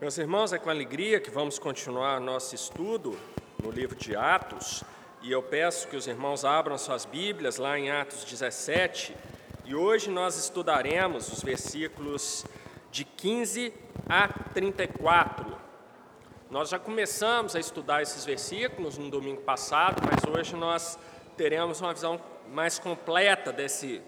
Meus irmãos, é com alegria que vamos continuar nosso estudo no livro de Atos, e eu peço que os irmãos abram suas Bíblias lá em Atos 17, e hoje nós estudaremos os versículos de 15 a 34. Nós já começamos a estudar esses versículos no domingo passado, mas hoje nós teremos uma visão mais completa desse,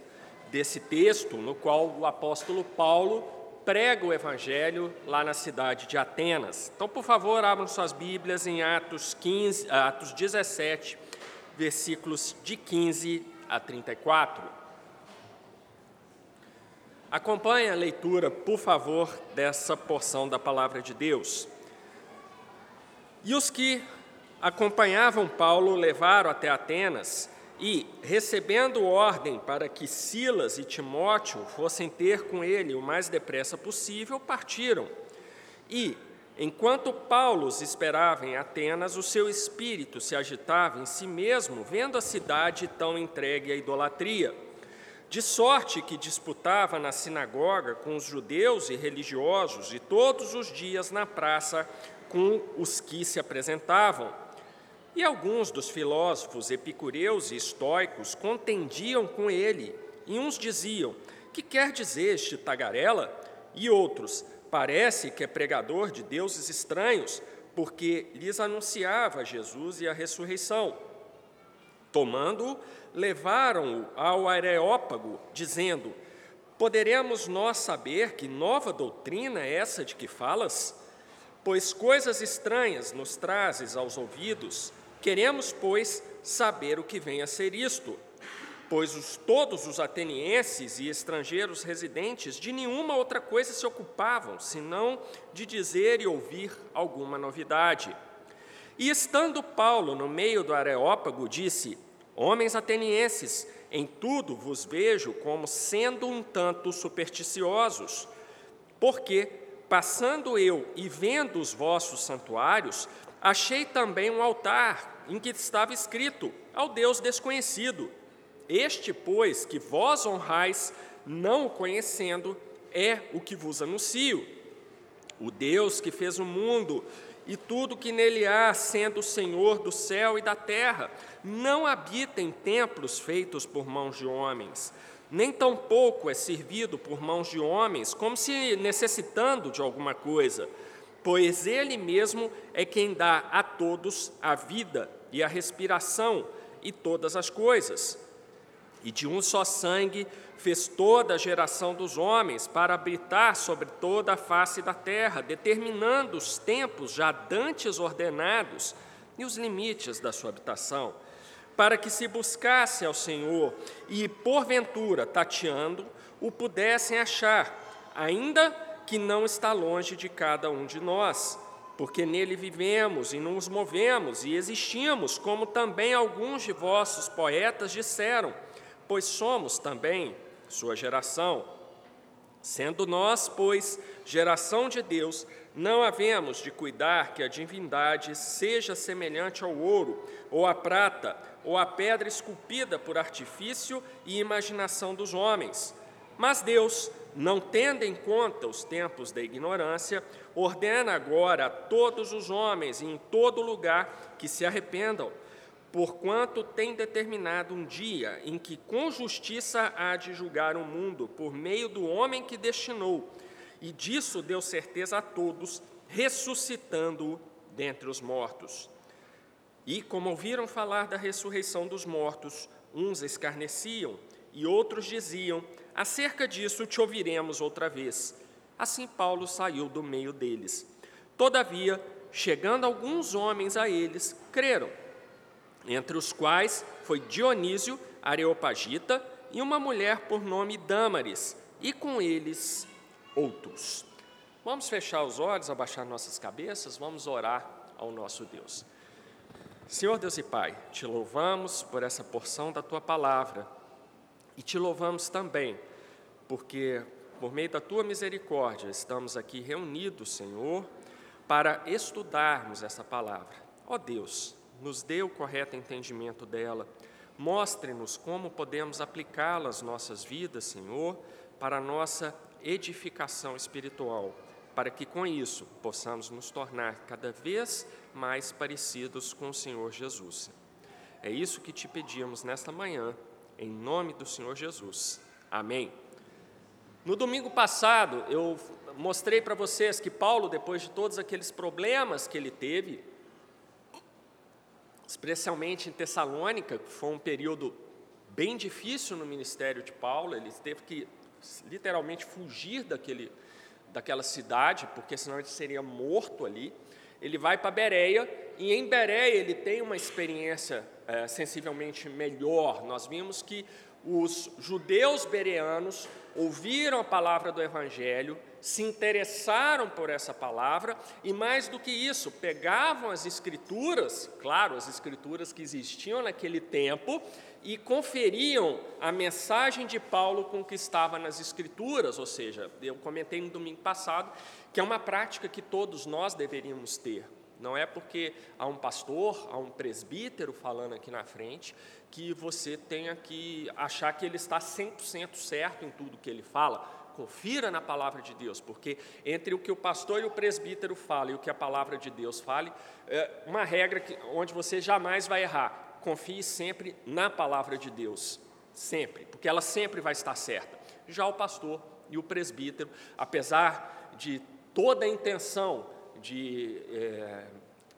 desse texto, no qual o apóstolo Paulo prega o Evangelho lá na cidade de Atenas. Então, por favor, abram suas Bíblias em Atos, 15, Atos 17, versículos de 15 a 34. Acompanhe a leitura, por favor, dessa porção da palavra de Deus. E os que acompanhavam Paulo levaram até Atenas e, recebendo ordem para que Silas e Timóteo fossem ter com ele o mais depressa possível, partiram. E, enquanto Paulo os esperava em Atenas, o seu espírito se agitava em si mesmo, vendo a cidade tão entregue à idolatria. De sorte que disputava na sinagoga com os judeus e religiosos, e todos os dias na praça com os que se apresentavam e alguns dos filósofos epicureus e estoicos contendiam com ele, e uns diziam: Que quer dizer este tagarela? E outros: Parece que é pregador de deuses estranhos, porque lhes anunciava Jesus e a ressurreição. Tomando-o, levaram-o ao Areópago, dizendo: Poderemos nós saber que nova doutrina é essa de que falas? Pois coisas estranhas nos trazes aos ouvidos, Queremos, pois, saber o que vem a ser isto, pois os, todos os atenienses e estrangeiros residentes de nenhuma outra coisa se ocupavam, senão de dizer e ouvir alguma novidade. E estando Paulo no meio do Areópago, disse: Homens atenienses, em tudo vos vejo como sendo um tanto supersticiosos, porque, passando eu e vendo os vossos santuários, achei também um altar em que estava escrito: Ao Deus desconhecido. Este, pois, que vós honrais, não o conhecendo, é o que vos anuncio. O Deus que fez o mundo e tudo que nele há, sendo o Senhor do céu e da terra, não habita em templos feitos por mãos de homens, nem tampouco é servido por mãos de homens, como se necessitando de alguma coisa pois Ele mesmo é quem dá a todos a vida e a respiração e todas as coisas. E de um só sangue fez toda a geração dos homens para habitar sobre toda a face da terra, determinando os tempos já dantes ordenados e os limites da sua habitação, para que se buscasse ao Senhor e, porventura, tateando, o pudessem achar, ainda que não está longe de cada um de nós, porque nele vivemos e nos movemos e existimos, como também alguns de vossos poetas disseram, pois somos também sua geração. Sendo nós, pois, geração de Deus, não havemos de cuidar que a divindade seja semelhante ao ouro, ou à prata, ou à pedra esculpida por artifício e imaginação dos homens. Mas Deus, não tendo em conta os tempos da ignorância, ordena agora a todos os homens em todo lugar que se arrependam, porquanto tem determinado um dia em que com justiça há de julgar o mundo por meio do homem que destinou, e disso deu certeza a todos, ressuscitando-o dentre os mortos. E como ouviram falar da ressurreição dos mortos, uns escarneciam e outros diziam: Acerca disso te ouviremos outra vez. Assim Paulo saiu do meio deles. Todavia, chegando alguns homens a eles, creram, entre os quais foi Dionísio, Areopagita, e uma mulher por nome Dâmaris, e com eles outros. Vamos fechar os olhos, abaixar nossas cabeças, vamos orar ao nosso Deus. Senhor Deus e Pai, te louvamos por essa porção da tua palavra e te louvamos também, porque por meio da tua misericórdia estamos aqui reunidos, Senhor, para estudarmos essa palavra. Ó Deus, nos dê o correto entendimento dela. Mostre-nos como podemos aplicá-la às nossas vidas, Senhor, para a nossa edificação espiritual. para que com isso possamos nos tornar cada vez mais parecidos com o Senhor Jesus. É isso que te pedimos nesta manhã, em nome do Senhor Jesus. Amém. No domingo passado, eu mostrei para vocês que Paulo, depois de todos aqueles problemas que ele teve, especialmente em Tessalônica, que foi um período bem difícil no ministério de Paulo, ele teve que literalmente fugir daquele, daquela cidade, porque senão ele seria morto ali. Ele vai para Bereia, e em Bereia ele tem uma experiência é, sensivelmente melhor. Nós vimos que os judeus bereanos ouviram a palavra do Evangelho, se interessaram por essa palavra e, mais do que isso, pegavam as escrituras, claro, as escrituras que existiam naquele tempo, e conferiam a mensagem de Paulo com o que estava nas escrituras, ou seja, eu comentei no domingo passado que é uma prática que todos nós deveríamos ter. Não é porque há um pastor, há um presbítero falando aqui na frente, que você tenha que achar que ele está 100% certo em tudo que ele fala. Confira na palavra de Deus, porque entre o que o pastor e o presbítero falam e o que a palavra de Deus fale, é uma regra que, onde você jamais vai errar. Confie sempre na palavra de Deus, sempre, porque ela sempre vai estar certa. Já o pastor e o presbítero, apesar de toda a intenção de é,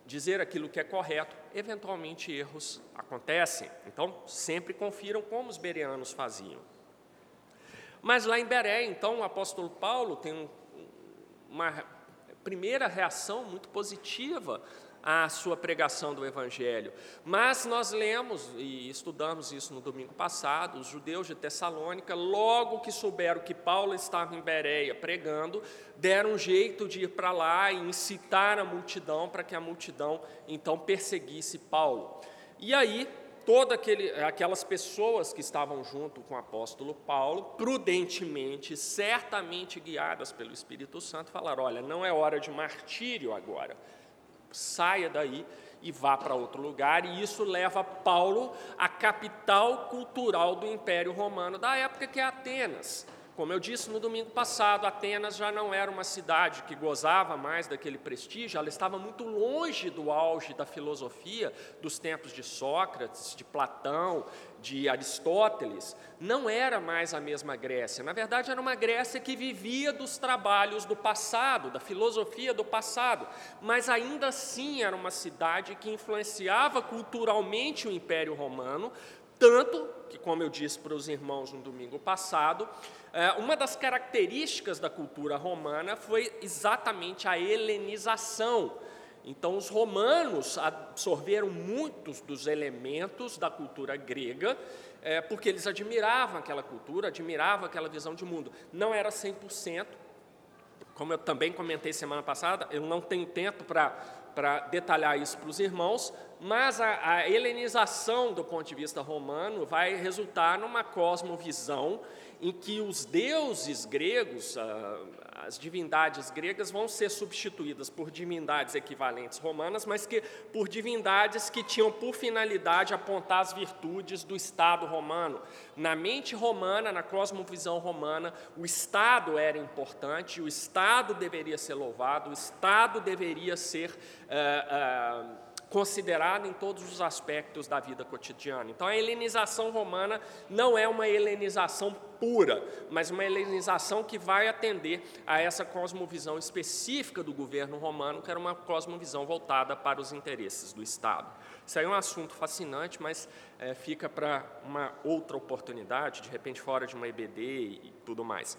dizer aquilo que é correto, eventualmente erros acontecem. Então, sempre confiram como os bereanos faziam. Mas lá em Beré, então, o apóstolo Paulo tem uma primeira reação muito positiva a sua pregação do Evangelho. Mas nós lemos e estudamos isso no domingo passado, os judeus de Tessalônica, logo que souberam que Paulo estava em Bereia pregando, deram um jeito de ir para lá e incitar a multidão para que a multidão então perseguisse Paulo. E aí, todas aquelas pessoas que estavam junto com o apóstolo Paulo, prudentemente, certamente guiadas pelo Espírito Santo, falaram: olha, não é hora de martírio agora saia daí e vá para outro lugar, e isso leva Paulo à capital cultural do Império Romano da época, que é Atenas. Como eu disse no domingo passado, Atenas já não era uma cidade que gozava mais daquele prestígio, ela estava muito longe do auge da filosofia dos tempos de Sócrates, de Platão, de Aristóteles. Não era mais a mesma Grécia. Na verdade, era uma Grécia que vivia dos trabalhos do passado, da filosofia do passado, mas ainda assim era uma cidade que influenciava culturalmente o Império Romano, tanto que, como eu disse para os irmãos no domingo passado, é, uma das características da cultura romana foi exatamente a helenização. Então, os romanos absorveram muitos dos elementos da cultura grega, é, porque eles admiravam aquela cultura, admiravam aquela visão de mundo. Não era 100%, como eu também comentei semana passada, eu não tenho tempo para detalhar isso para os irmãos, mas a, a helenização do ponto de vista romano vai resultar numa cosmovisão em que os deuses gregos, as divindades gregas, vão ser substituídas por divindades equivalentes romanas, mas que por divindades que tinham por finalidade apontar as virtudes do Estado romano. Na mente romana, na cosmovisão romana, o Estado era importante, o Estado deveria ser louvado, o Estado deveria ser. Uh, uh, considerado em todos os aspectos da vida cotidiana. Então, a helenização romana não é uma helenização pura, mas uma helenização que vai atender a essa cosmovisão específica do governo romano, que era uma cosmovisão voltada para os interesses do Estado. Isso aí é um assunto fascinante, mas é, fica para uma outra oportunidade, de repente fora de uma EBD e tudo mais.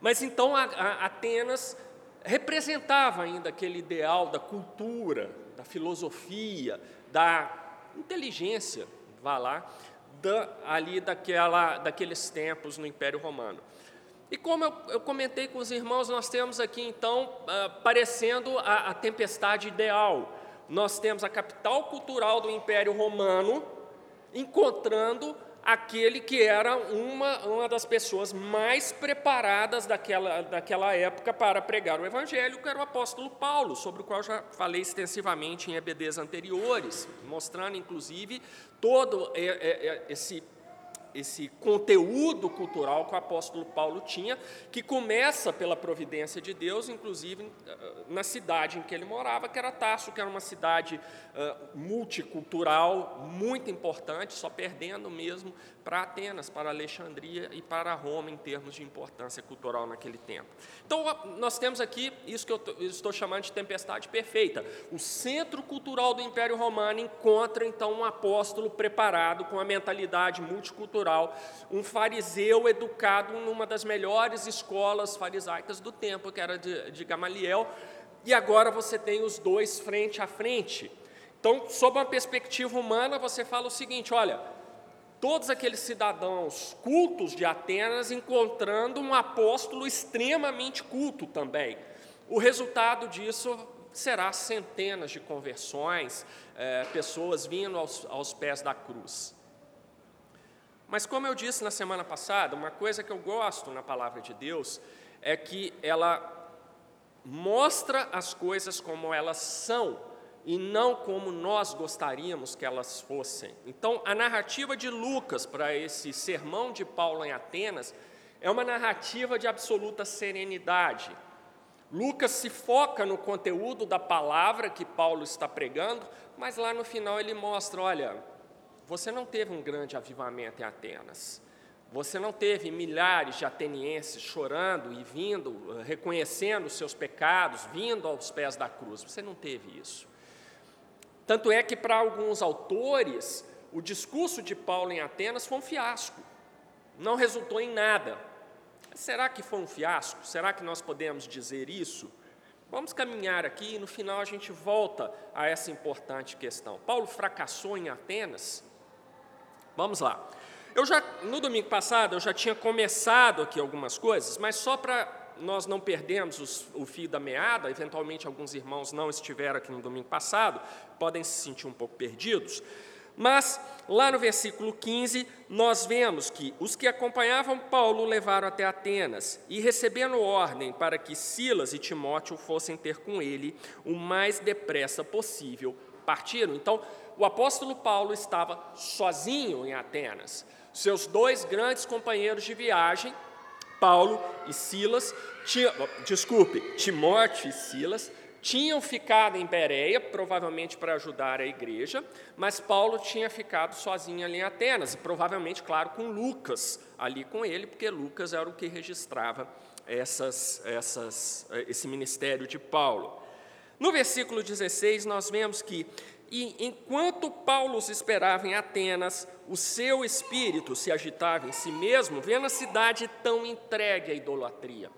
Mas então a, a Atenas representava ainda aquele ideal da cultura, filosofia, da inteligência, vá lá, da, ali daquela, daqueles tempos no Império Romano. E como eu, eu, comentei com os irmãos, nós temos aqui então uh, parecendo a, a tempestade ideal. Nós temos a capital cultural do Império Romano encontrando aquele que era uma, uma das pessoas mais preparadas daquela, daquela época para pregar o Evangelho, que era o apóstolo Paulo, sobre o qual já falei extensivamente em EBDs anteriores, mostrando inclusive todo esse, esse conteúdo cultural que o apóstolo Paulo tinha, que começa pela providência de Deus, inclusive eh, na cidade em que ele morava, que era Tarso, que era uma cidade uh, multicultural, muito importante, só perdendo mesmo para Atenas, para Alexandria e para Roma em termos de importância cultural naquele tempo. Então, nós temos aqui isso que eu estou chamando de tempestade perfeita. O centro cultural do Império Romano encontra então um apóstolo preparado com a mentalidade multicultural, um fariseu educado numa das melhores escolas farisaicas do tempo, que era de, de Gamaliel, e agora você tem os dois frente a frente. Então, sob uma perspectiva humana, você fala o seguinte: olha, todos aqueles cidadãos cultos de Atenas encontrando um apóstolo extremamente culto também. O resultado disso será centenas de conversões, é, pessoas vindo aos, aos pés da cruz. Mas, como eu disse na semana passada, uma coisa que eu gosto na palavra de Deus é que ela mostra as coisas como elas são e não como nós gostaríamos que elas fossem. Então, a narrativa de Lucas para esse sermão de Paulo em Atenas é uma narrativa de absoluta serenidade. Lucas se foca no conteúdo da palavra que Paulo está pregando, mas lá no final ele mostra: olha, você não teve um grande avivamento em Atenas. Você não teve milhares de atenienses chorando e vindo, reconhecendo os seus pecados, vindo aos pés da cruz. Você não teve isso. Tanto é que, para alguns autores, o discurso de Paulo em Atenas foi um fiasco, não resultou em nada. Será que foi um fiasco? Será que nós podemos dizer isso? Vamos caminhar aqui e no final a gente volta a essa importante questão. Paulo fracassou em Atenas? Vamos lá. Eu já no domingo passado eu já tinha começado aqui algumas coisas, mas só para nós não perdemos os, o fio da meada, eventualmente alguns irmãos não estiveram aqui no domingo passado, podem se sentir um pouco perdidos, mas lá no versículo 15, nós vemos que os que acompanhavam Paulo levaram até Atenas e, recebendo ordem para que Silas e Timóteo fossem ter com ele o mais depressa possível, partiram. Então, o apóstolo Paulo estava sozinho em Atenas. Seus dois grandes companheiros de viagem Paulo e Silas, tinha, desculpe, Timóteo e Silas, tinham ficado em Bereia, provavelmente para ajudar a igreja, mas Paulo tinha ficado sozinho ali em Atenas, e provavelmente, claro, com Lucas ali com ele, porque Lucas era o que registrava essas, essas, esse ministério de Paulo. No versículo 16, nós vemos que e enquanto Paulo os esperava em Atenas, o seu espírito se agitava em si mesmo, vendo a cidade tão entregue à idolatria.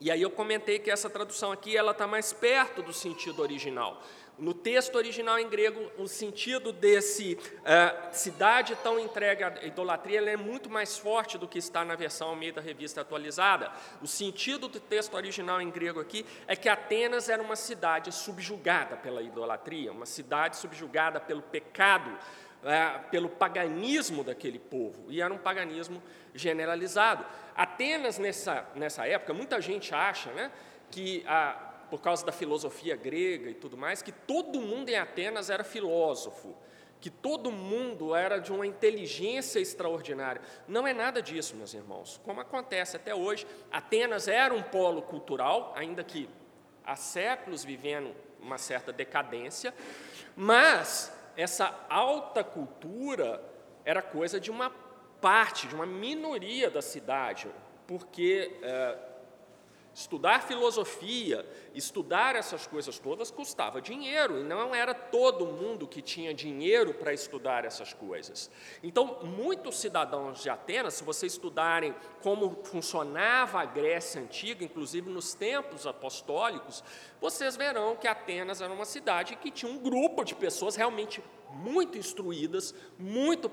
E aí eu comentei que essa tradução aqui ela está mais perto do sentido original. No texto original em grego, o sentido desse uh, cidade tão entregue à idolatria é muito mais forte do que está na versão meio da revista atualizada. O sentido do texto original em grego aqui é que Atenas era uma cidade subjugada pela idolatria, uma cidade subjugada pelo pecado, uh, pelo paganismo daquele povo, e era um paganismo generalizado. Atenas, nessa, nessa época, muita gente acha né, que a por causa da filosofia grega e tudo mais, que todo mundo em Atenas era filósofo, que todo mundo era de uma inteligência extraordinária. Não é nada disso, meus irmãos. Como acontece até hoje, Atenas era um polo cultural, ainda que há séculos vivendo uma certa decadência, mas essa alta cultura era coisa de uma parte, de uma minoria da cidade, porque eh, Estudar filosofia, estudar essas coisas todas custava dinheiro, e não era todo mundo que tinha dinheiro para estudar essas coisas. Então, muitos cidadãos de Atenas, se vocês estudarem como funcionava a Grécia antiga, inclusive nos tempos apostólicos, vocês verão que Atenas era uma cidade que tinha um grupo de pessoas realmente muito instruídas, muito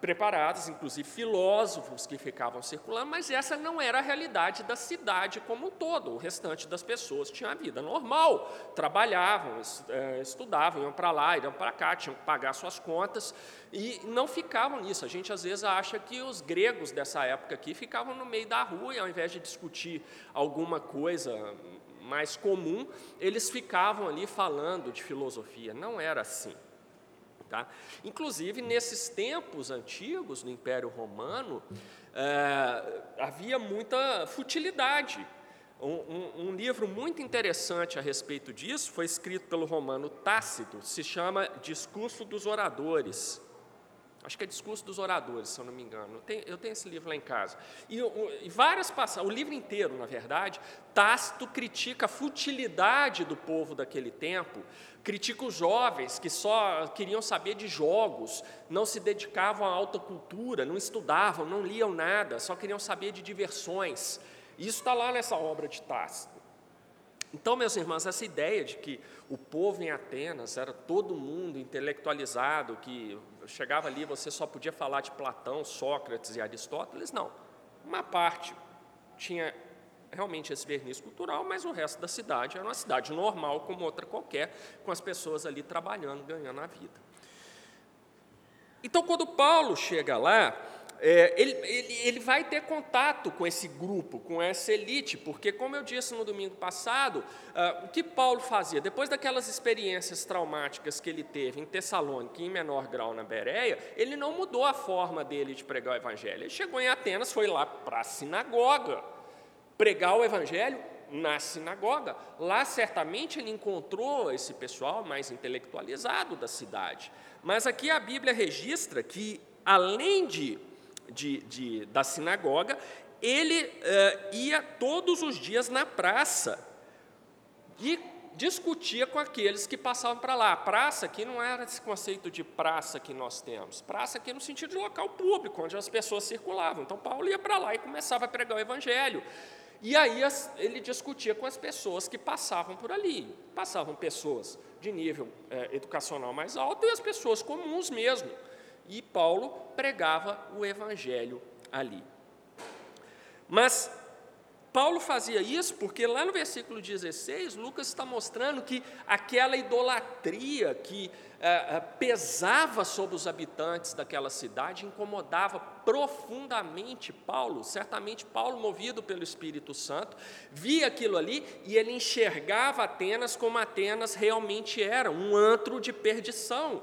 preparadas, inclusive filósofos que ficavam circulando, mas essa não era a realidade da cidade como um todo. O restante das pessoas tinha a vida normal, trabalhavam, eh, estudavam, iam para lá, iam para cá, tinham que pagar suas contas e não ficavam nisso. A gente às vezes acha que os gregos dessa época aqui ficavam no meio da rua e ao invés de discutir alguma coisa mais comum, eles ficavam ali falando de filosofia. Não era assim. Tá? Inclusive, nesses tempos antigos, no Império Romano, é, havia muita futilidade. Um, um, um, livro muito interessante a respeito disso foi escrito pelo romano Tácito, se chama Discurso dos Oradores. Acho que é Discurso dos Oradores, se eu não me engano. Eu tenho, esse livro lá em casa. E, e várias passagens, o livro inteiro, na verdade, Tácito critica a futilidade do povo daquele tempo, critica os jovens que só queriam saber de jogos, não se dedicavam à alta cultura, não estudavam, não liam nada, só queriam saber de diversões. Isso está lá nessa obra de Tácito. Então, meus irmãos, essa ideia de que o povo em Atenas era todo mundo intelectualizado, que chegava ali você só podia falar de Platão, Sócrates e Aristóteles, não. Uma parte tinha realmente esse verniz cultural, mas o resto da cidade era uma cidade normal, como outra qualquer, com as pessoas ali trabalhando, ganhando a vida. Então, quando Paulo chega lá, é, ele, ele, ele, vai ter contato com esse grupo, com essa elite, porque, como eu disse no domingo passado, uh, o que Paulo fazia? Depois daquelas experiências traumáticas que ele teve em Tessalônica em menor grau na Bereia, ele não mudou a forma dele de pregar o evangelho. Ele chegou em Atenas, foi lá para a sinagoga, pregar o evangelho na sinagoga. Lá, certamente, ele encontrou esse pessoal mais intelectualizado da cidade. Mas aqui a Bíblia registra que, além de de, de, da sinagoga, ele uh, ia todos os dias na praça e discutia com aqueles que passavam para lá. A praça aqui não era esse conceito de praça que nós temos. Praça aqui no sentido de local público, onde as pessoas circulavam. Então Paulo ia para lá e começava a pregar o evangelho. E aí ele discutia com as pessoas que passavam por ali. Passavam pessoas de nível eh, educacional mais alto e as pessoas comuns mesmo e Paulo pregava o evangelho ali. Mas Paulo fazia isso porque lá no versículo 16, Lucas está mostrando que aquela idolatria que eh, pesava sobre os habitantes daquela cidade incomodava profundamente Paulo. Certamente, Paulo, movido pelo Espírito Santo, via aquilo ali e ele enxergava Atenas como Atenas realmente era um antro de perdição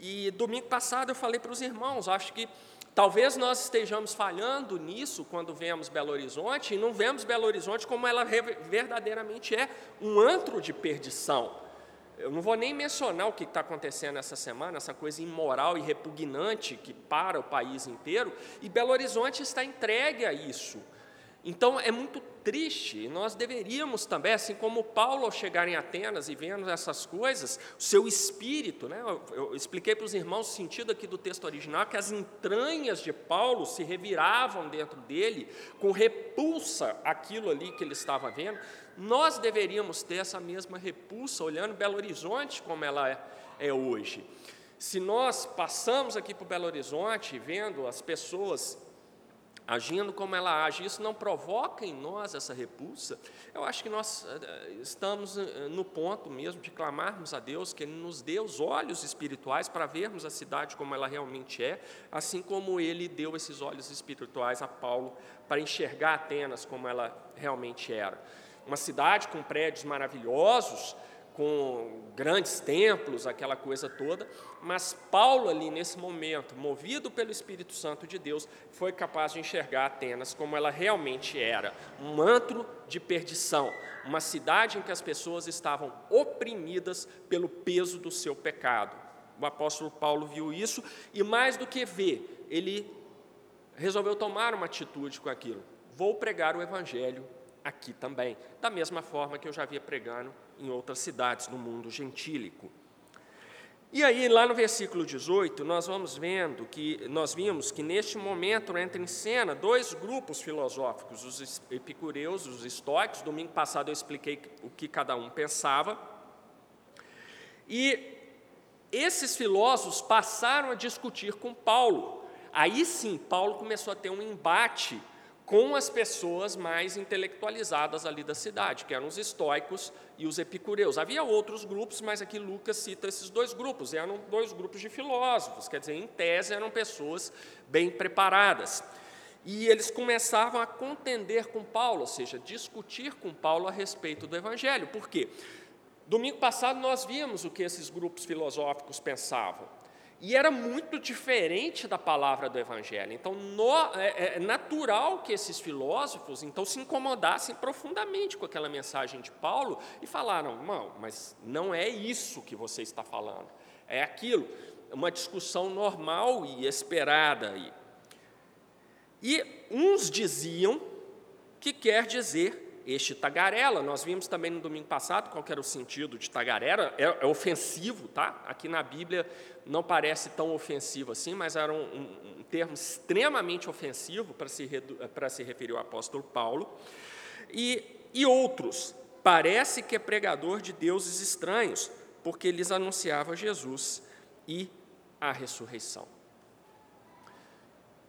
e domingo passado eu falei para os irmãos, acho que talvez nós estejamos falhando nisso quando vemos Belo Horizonte e não vemos Belo Horizonte como ela verdadeiramente é um antro de perdição. Eu não vou nem mencionar o que está acontecendo essa semana, essa coisa imoral e repugnante que para o país inteiro, e Belo Horizonte está entregue a isso. Então é muito triste, nós deveríamos também, assim como Paulo ao chegar em Atenas e vendo essas coisas, o seu espírito, né, eu, eu expliquei para os irmãos o sentido aqui do texto original, que as entranhas de Paulo se reviravam dentro dele, com repulsa aquilo ali que ele estava vendo, nós deveríamos ter essa mesma repulsa, olhando Belo Horizonte como ela é, é hoje. Se nós passamos aqui por Belo Horizonte, vendo as pessoas agindo como ela age, isso não provoca em nós essa repulsa, eu acho que nós eh, estamos eh, no ponto mesmo de clamarmos a Deus que Ele nos dê os olhos espirituais para vermos a cidade como ela realmente é, assim como Ele deu esses olhos espirituais a Paulo para enxergar Atenas como ela realmente era. Uma cidade com prédios maravilhosos, com grandes templos, aquela coisa toda, mas Paulo, ali nesse momento, movido pelo Espírito Santo de Deus, foi capaz de enxergar Atenas como ela realmente era um antro de perdição, uma cidade em que as pessoas estavam oprimidas pelo peso do seu pecado. O apóstolo Paulo viu isso e, mais do que ver, ele resolveu tomar uma atitude com aquilo. Vou pregar o evangelho aqui também, da mesma forma que eu já havia pregando em outras cidades no mundo gentílico. E aí, lá no versículo 18, nós vamos vendo que nós vimos que neste momento entra em cena dois grupos filosóficos, os epicureus, os estoicos. Domingo passado eu expliquei o que cada um pensava. E esses filósofos passaram a discutir com Paulo. Aí sim, Paulo começou a ter um embate com as pessoas mais intelectualizadas ali da cidade, que eram os estoicos e os epicureus. Havia outros grupos, mas aqui Lucas cita esses dois grupos, eram dois grupos de filósofos, quer dizer, em tese eram pessoas bem preparadas. E eles começavam a contender com Paulo, ou seja, discutir com Paulo a respeito do evangelho. Por quê? Domingo passado nós vimos o que esses grupos filosóficos pensavam. E era muito diferente da palavra do Evangelho. Então, no, é, é, natural que esses filósofos então se incomodassem profundamente com aquela mensagem de Paulo e falaram: não, mas não é isso que você está falando, é aquilo. Uma discussão normal e esperada aí. E uns diziam que quer dizer este tagarela. Nós vimos também no domingo passado qual era o sentido de tagarela. É, é, ofensivo, tá? Aqui na Bíblia não parece tão ofensivo assim, mas era um, um, um termo extremamente ofensivo para se, para se referir ao apóstolo Paulo. E, e outros, parece que é pregador de deuses estranhos, porque lhes anunciava Jesus e a ressurreição.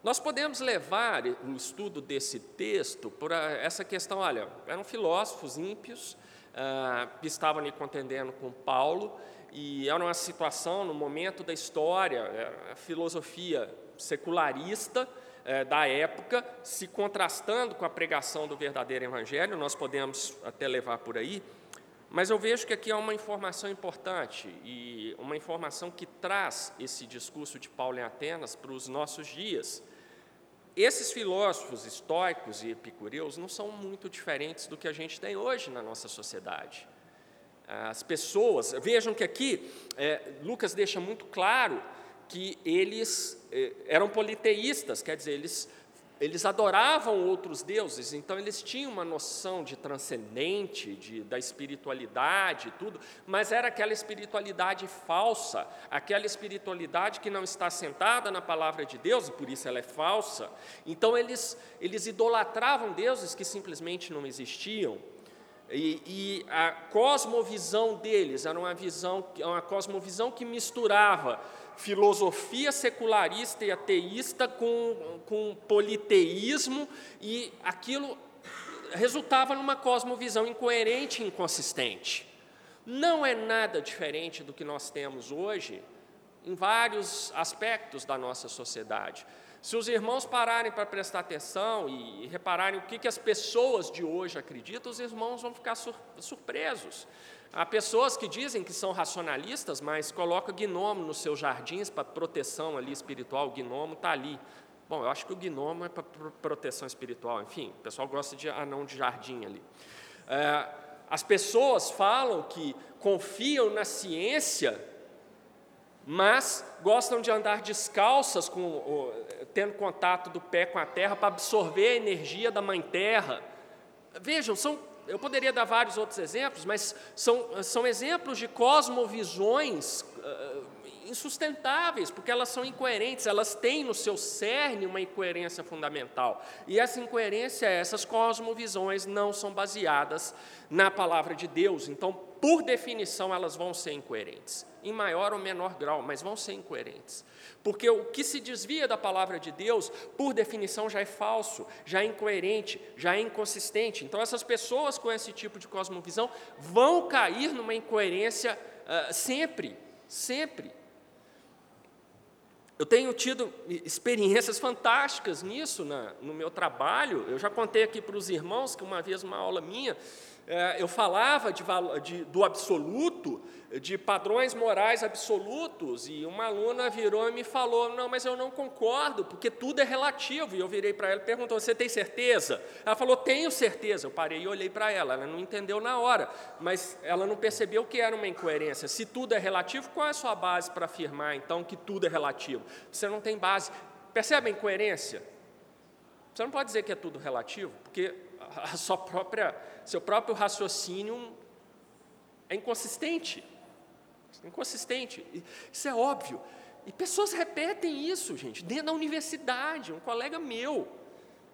Nós podemos levar o estudo desse texto por essa questão, olha, eram filósofos ímpios ah, que estavam ali contendendo com Paulo, e era uma situação, no momento da história, é, a filosofia secularista é, da época, se contrastando com a pregação do verdadeiro evangelho, nós podemos até levar por aí, mas eu vejo que aqui há uma informação importante, e uma informação que traz esse discurso de Paulo em Atenas para os nossos dias, esses filósofos estoicos e epicureus não são muito diferentes do que a gente tem hoje na nossa sociedade. As pessoas, vejam que aqui é, Lucas deixa muito claro que eles é, eram politeístas, quer dizer, eles eles adoravam outros deuses, então eles tinham uma noção de transcendente, de, da espiritualidade e tudo, mas era aquela espiritualidade falsa, aquela espiritualidade que não está sentada na palavra de Deus, e por isso ela é falsa. Então eles, eles idolatravam deuses que simplesmente não existiam. E, e, a cosmovisão deles era uma visão, uma cosmovisão que misturava filosofia secularista e ateísta com, com politeísmo, e aquilo resultava numa cosmovisão incoerente e inconsistente. Não é nada diferente do que nós temos hoje em vários aspectos da nossa sociedade. Se os irmãos pararem para prestar atenção e repararem o que, que as pessoas de hoje acreditam, os irmãos vão ficar surpresos. Há pessoas que dizem que são racionalistas, mas colocam gnomo nos seus jardins para proteção ali espiritual, o gnomo está ali. Bom, eu acho que o gnomo é para proteção espiritual, enfim, o pessoal gosta de anão de jardim ali. É, as pessoas falam que confiam na ciência, mas gostam de andar descalças, com, tendo contato do pé com a terra para absorver a energia da mãe terra. Vejam, são eu poderia dar vários outros exemplos, mas são, são exemplos de cosmovisões uh, insustentáveis, porque elas são incoerentes, elas têm no seu cerne uma incoerência fundamental. E essa incoerência, essas cosmovisões não são baseadas na palavra de Deus, então, por definição, elas vão ser incoerentes, em maior ou menor grau, mas vão ser incoerentes. Porque o que se desvia da palavra de Deus, por definição, já é falso, já é incoerente, já é inconsistente. Então, essas pessoas com esse tipo de cosmovisão vão cair numa incoerência uh, sempre, sempre. Eu tenho tido experiências fantásticas nisso na, no meu trabalho. Eu já contei aqui para os irmãos que uma vez, uma aula minha, é, eu falava de, de, do absoluto, de padrões morais absolutos, e uma aluna virou e me falou: Não, mas eu não concordo, porque tudo é relativo. E eu virei para ela e perguntou: Você tem certeza? Ela falou: Tenho certeza. Eu parei e olhei para ela. Ela não entendeu na hora, mas ela não percebeu que era uma incoerência. Se tudo é relativo, qual é a sua base para afirmar então que tudo é relativo? Você não tem base. Percebe a incoerência? Você não pode dizer que é tudo relativo, porque a sua própria, seu próprio raciocínio é inconsistente. Inconsistente. Isso é óbvio. E pessoas repetem isso, gente, dentro da universidade. Um colega meu,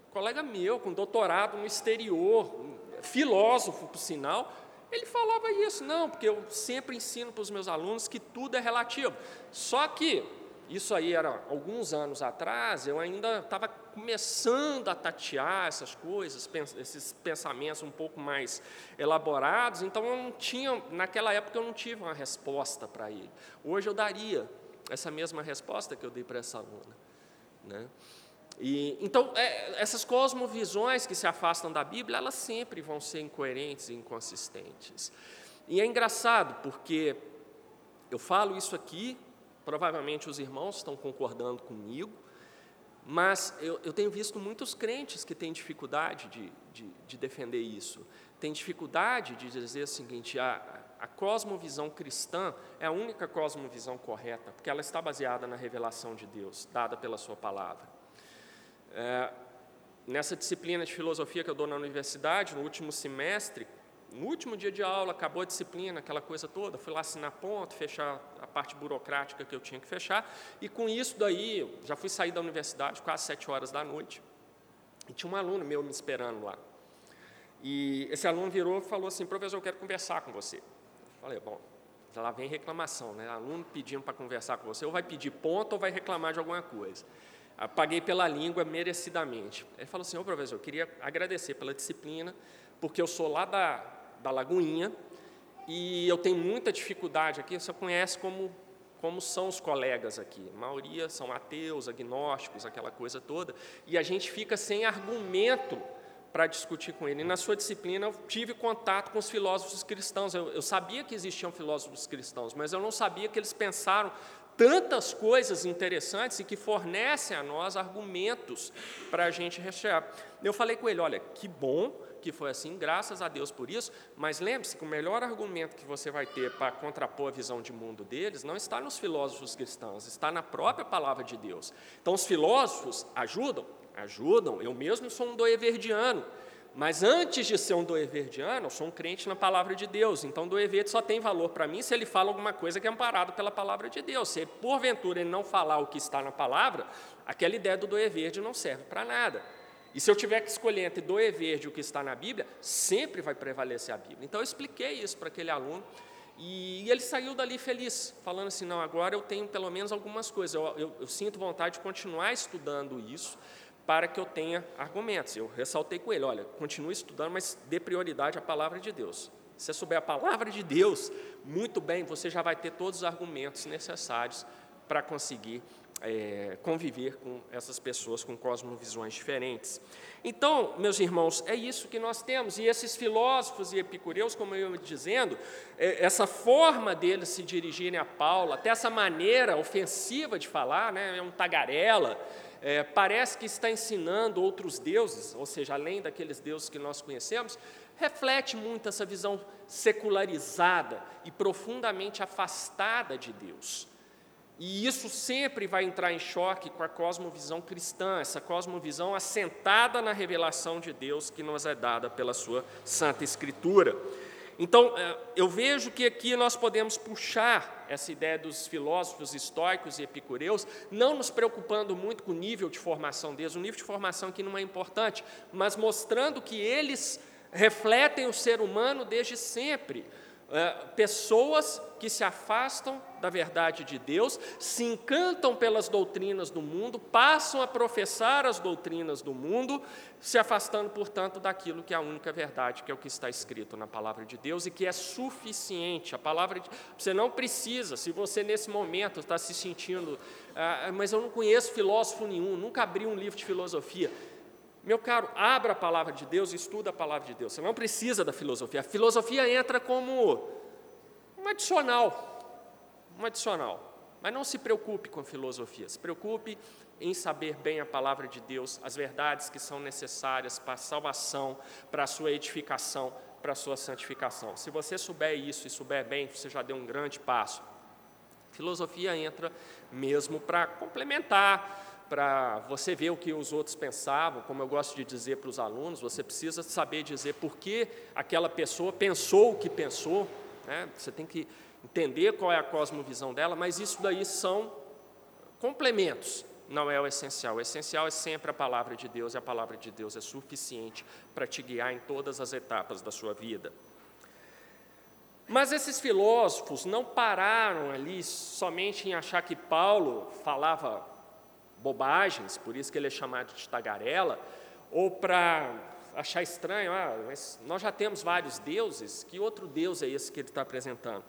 um colega meu com doutorado no exterior, um filósofo, por sinal, ele falava isso, não, porque eu sempre ensino para os meus alunos que tudo é relativo. Só que isso aí era alguns anos atrás, eu ainda estava começando a tatear essas coisas, esses pensamentos um pouco mais elaborados, então eu não tinha, naquela época eu não tive uma resposta para ele. Hoje eu daria essa mesma resposta que eu dei para essa aluna. Né? E, então, é, essas cosmovisões que se afastam da Bíblia, elas sempre vão ser incoerentes e inconsistentes. E é engraçado, porque eu falo isso aqui, provavelmente os irmãos estão concordando comigo, mas eu, eu tenho visto muitos crentes que têm dificuldade de, de, de defender isso, têm dificuldade de dizer o seguinte: a, a cosmovisão cristã é a única cosmovisão correta, porque ela está baseada na revelação de Deus, dada pela Sua palavra. É, nessa disciplina de filosofia que eu dou na universidade, no último semestre, no último dia de aula, acabou a disciplina, aquela coisa toda, fui lá assinar ponto, fechar a parte burocrática que eu tinha que fechar, e com isso daí, já fui sair da universidade quase sete horas da noite, e tinha um aluno meu me esperando lá. E esse aluno virou e falou assim, professor, eu quero conversar com você. Eu falei, bom, lá vem reclamação, né? Aluno pedindo para conversar com você, ou vai pedir ponto ou vai reclamar de alguma coisa. Paguei pela língua merecidamente. Ele falou assim, ô professor, eu queria agradecer pela disciplina, porque eu sou lá da, da Lagoinha e eu tenho muita dificuldade aqui, você conhece como, como são os colegas aqui. A maioria são ateus, agnósticos, aquela coisa toda, e a gente fica sem argumento para discutir com ele. E na sua disciplina eu tive contato com os filósofos cristãos. Eu, eu, sabia que existiam filósofos cristãos, mas eu não sabia que eles pensaram tantas coisas interessantes e que fornecem a nós argumentos para a gente rechear. Eu falei com ele: olha, que bom que foi assim, graças a Deus por isso, mas lembre-se que o melhor argumento que você vai ter para contrapor a visão de mundo deles não está nos filósofos cristãos, está na própria palavra de Deus. Então, os filósofos ajudam? Ajudam. Eu mesmo sou um doeverdiano. Mas antes de ser um doeverdiano, eu sou um crente na palavra de Deus. Então, doeverde só tem valor para mim se ele fala alguma coisa que é amparado pela palavra de Deus. Se porventura ele não falar o que está na palavra, aquela ideia do doeverde não serve para nada. E se eu tiver que escolher entre doeverde e o que está na Bíblia, sempre vai prevalecer a Bíblia. Então, eu expliquei isso para aquele aluno. E ele saiu dali feliz, falando assim: não, agora eu tenho pelo menos algumas coisas, eu, eu, eu sinto vontade de continuar estudando isso, para que eu tenha argumentos. Eu ressaltei com ele: olha, continue estudando, mas dê prioridade à palavra de Deus. Se você souber a palavra de Deus, muito bem, você já vai ter todos os argumentos necessários para conseguir é, conviver com essas pessoas com cosmovisões diferentes. Então, meus irmãos, é isso que nós temos. E esses filósofos e epicureus, como eu ia dizendo, é, essa forma deles se dirigirem a Paulo, até essa maneira ofensiva de falar, né, é um tagarela, é, parece que está ensinando outros deuses, ou seja, além daqueles deuses que nós conhecemos, reflete muito essa visão secularizada e profundamente afastada de Deus. E isso sempre vai entrar em choque com a cosmovisão cristã, essa cosmovisão assentada na revelação de Deus que nos é dada pela Sua Santa Escritura. Então, é, eu vejo que aqui nós podemos puxar essa ideia dos filósofos estoicos e epicureus, não nos preocupando muito com o nível de formação deles, o nível de formação aqui não é importante, mas mostrando que eles refletem o ser humano desde sempre, pessoas que se afastam da verdade de Deus, se encantam pelas doutrinas do mundo, passam a professar as doutrinas do mundo, se afastando, portanto, daquilo que é a única verdade, que é o que está escrito na palavra de Deus e que é suficiente. A palavra de... você não precisa, se você nesse momento está se sentindo, ah, mas eu não conheço filósofo nenhum, nunca abri um livro de filosofia. Meu caro, abra a palavra de Deus e estuda a palavra de Deus. Você não precisa da filosofia. A filosofia entra como um adicional, um adicional. Mas não se preocupe com filosofia, se preocupe em saber bem a palavra de Deus, as verdades que são necessárias para a salvação, para a sua edificação, para a sua santificação. Se você souber isso e souber bem, você já deu um grande passo. Filosofia entra mesmo para complementar para você ver o que os outros pensavam, como eu gosto de dizer para os alunos, você precisa saber dizer por que aquela pessoa pensou o que pensou, né? você tem que entender qual é a cosmovisão dela, mas isso daí são complementos, não é o essencial. O essencial é sempre a palavra de Deus, e a palavra de Deus é suficiente para te guiar em todas as etapas da sua vida. Mas esses filósofos não pararam ali somente em achar que Paulo falava bobagens, por isso que ele é chamado de tagarela, ou para achar estranho, ah, mas nós já temos vários deuses, que outro Deus é esse que ele está apresentando?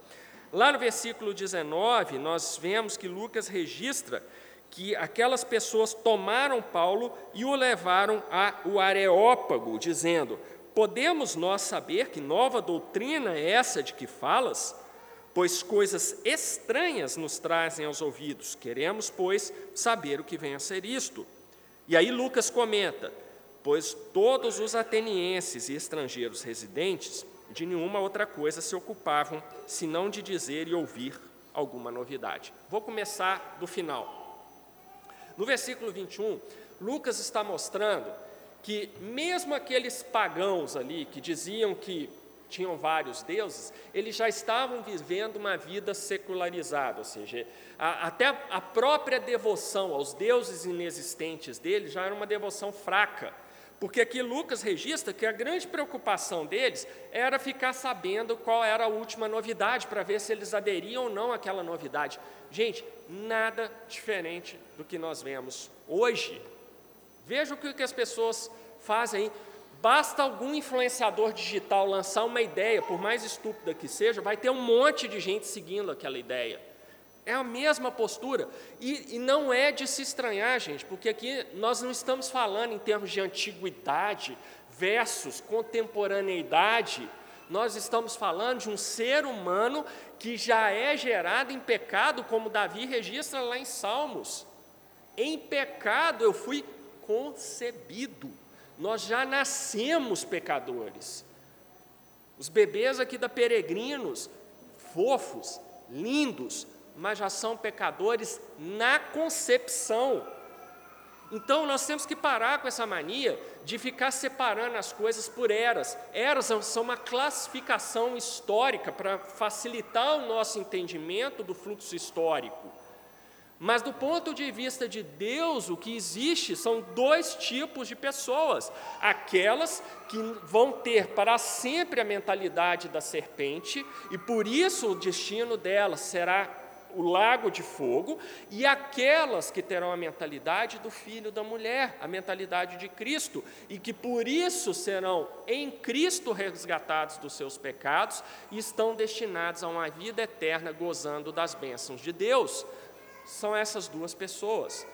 Lá no versículo 19, nós vemos que Lucas registra que aquelas pessoas tomaram Paulo e o levaram ao Areópago, dizendo: podemos nós saber que nova doutrina é essa de que falas? Pois coisas estranhas nos trazem aos ouvidos. Queremos, pois, saber o que vem a ser isto. E aí Lucas comenta: Pois todos os atenienses e estrangeiros residentes de nenhuma outra coisa se ocupavam, senão de dizer e ouvir alguma novidade. Vou começar do final. No versículo 21, Lucas está mostrando que, mesmo aqueles pagãos ali que diziam que tinham vários deuses, eles já estavam vivendo uma vida secularizada, ou seja, a, até a própria devoção aos deuses inexistentes deles já era uma devoção fraca. Porque aqui Lucas registra que a grande preocupação deles era ficar sabendo qual era a última novidade, para ver se eles aderiam ou não àquela novidade. Gente, nada diferente do que nós vemos hoje. Veja o que as pessoas fazem. Basta algum influenciador digital lançar uma ideia, por mais estúpida que seja, vai ter um monte de gente seguindo aquela ideia. É a mesma postura. E, e, não é de se estranhar, gente, porque aqui nós não estamos falando em termos de antiguidade versus contemporaneidade. Nós estamos falando de um ser humano que já é gerado em pecado, como Davi registra lá em Salmos. Em pecado eu fui concebido. Nós já nascemos pecadores. Os bebês aqui da Peregrinos, fofos, lindos, mas já são pecadores na concepção. Então nós temos que parar com essa mania de ficar separando as coisas por eras. Eras são uma classificação histórica para facilitar o nosso entendimento do fluxo histórico. Mas do ponto de vista de Deus, o que existe são dois tipos de pessoas: aquelas que vão ter para sempre a mentalidade da serpente, e por isso o destino delas será o lago de fogo, e aquelas que terão a mentalidade do filho da mulher, a mentalidade de Cristo, e que por isso serão em Cristo resgatados dos seus pecados e estão destinados a uma vida eterna gozando das bênçãos de Deus. São essas duas pessoas.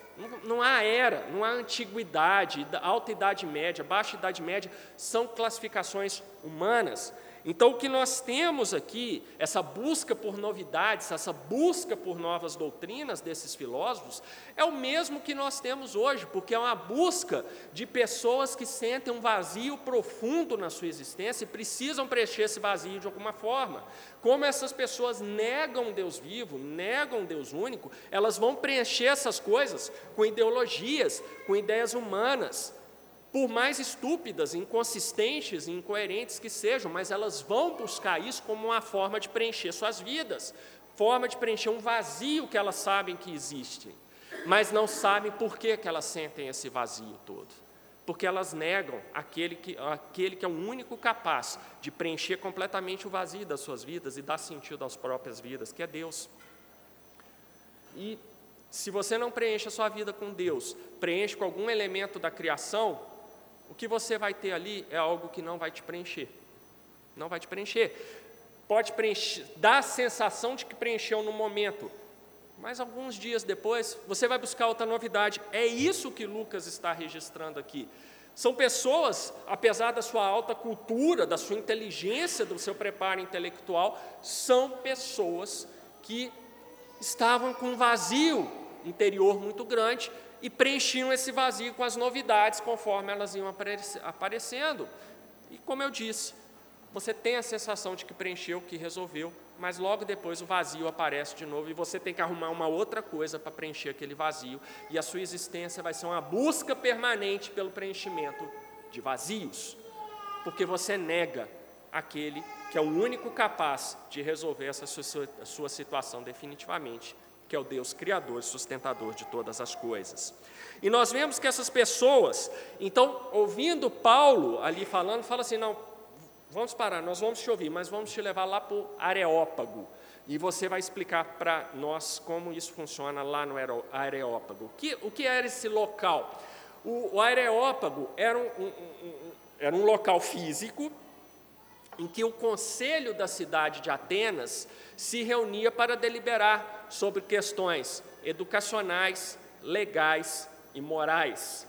Não, há era, não há antiguidade, alta idade média, baixa idade média, são classificações humanas. Então, o que nós temos aqui, essa busca por novidades, essa busca por novas doutrinas desses filósofos, é o mesmo que nós temos hoje, porque é uma busca de pessoas que sentem um vazio profundo na sua existência e precisam preencher esse vazio de alguma forma. Como essas pessoas negam Deus vivo, negam Deus único, elas vão preencher essas coisas com ideologias, com ideias humanas por mais estúpidas, inconsistentes, incoerentes que sejam, mas elas vão buscar isso como uma forma de preencher suas vidas, forma de preencher um vazio que elas sabem que existe, mas não sabem por que, que elas sentem esse vazio todo. Porque elas negam aquele que, aquele que é o único capaz de preencher completamente o vazio das suas vidas e dar sentido às próprias vidas, que é Deus. E se você não preenche a sua vida com Deus, preenche com algum elemento da criação, o que você vai ter ali é algo que não vai te preencher. Não vai te preencher. Pode preencher, dar a sensação de que preencheu no momento, mas alguns dias depois você vai buscar outra novidade. É isso que Lucas está registrando aqui. São pessoas, apesar da sua alta cultura, da sua inteligência, do seu preparo intelectual, são pessoas que estavam com um vazio interior muito grande e preenchiam esse vazio com as novidades conforme elas iam aparecendo. E como eu disse, você tem a sensação de que preencheu, que resolveu, mas logo depois o vazio aparece de novo e você tem que arrumar uma outra coisa para preencher aquele vazio, e a sua existência vai ser uma busca permanente pelo preenchimento de vazios, porque você nega aquele que é o único capaz de resolver essa sua, sua situação definitivamente, que é o Deus criador e sustentador de todas as coisas. E nós vemos que essas pessoas, então, ouvindo Paulo ali falando, fala assim: não, vamos parar, nós vamos te ouvir, mas vamos te levar lá para o Areópago. E você vai explicar para nós como isso funciona lá no Areópago. O que, o que era esse local? O, o Areópago era um, um, um, era um local físico em que o conselho da cidade de Atenas se reunia para deliberar sobre questões educacionais, legais e morais.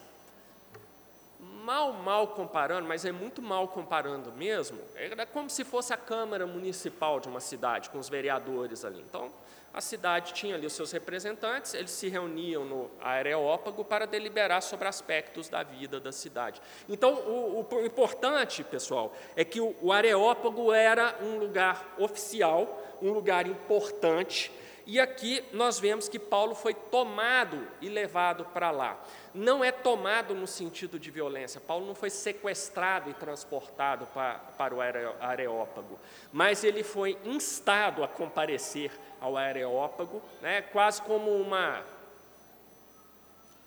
mal, mal comparando, mas é muito mal comparando mesmo, era como se fosse a Câmara Municipal de uma cidade, com os vereadores ali. Então, a cidade tinha ali os seus representantes, eles se reuniam no Areópago para deliberar sobre aspectos da vida da cidade. Então, o, o importante, pessoal, é que o, o Areópago era um lugar oficial, um lugar importante, e aqui nós vemos que Paulo foi tomado e levado para lá. Não é tomado no sentido de violência, Paulo não foi sequestrado e transportado para, para o Areópago, mas ele foi instado a comparecer ao Areópago, né, quase como uma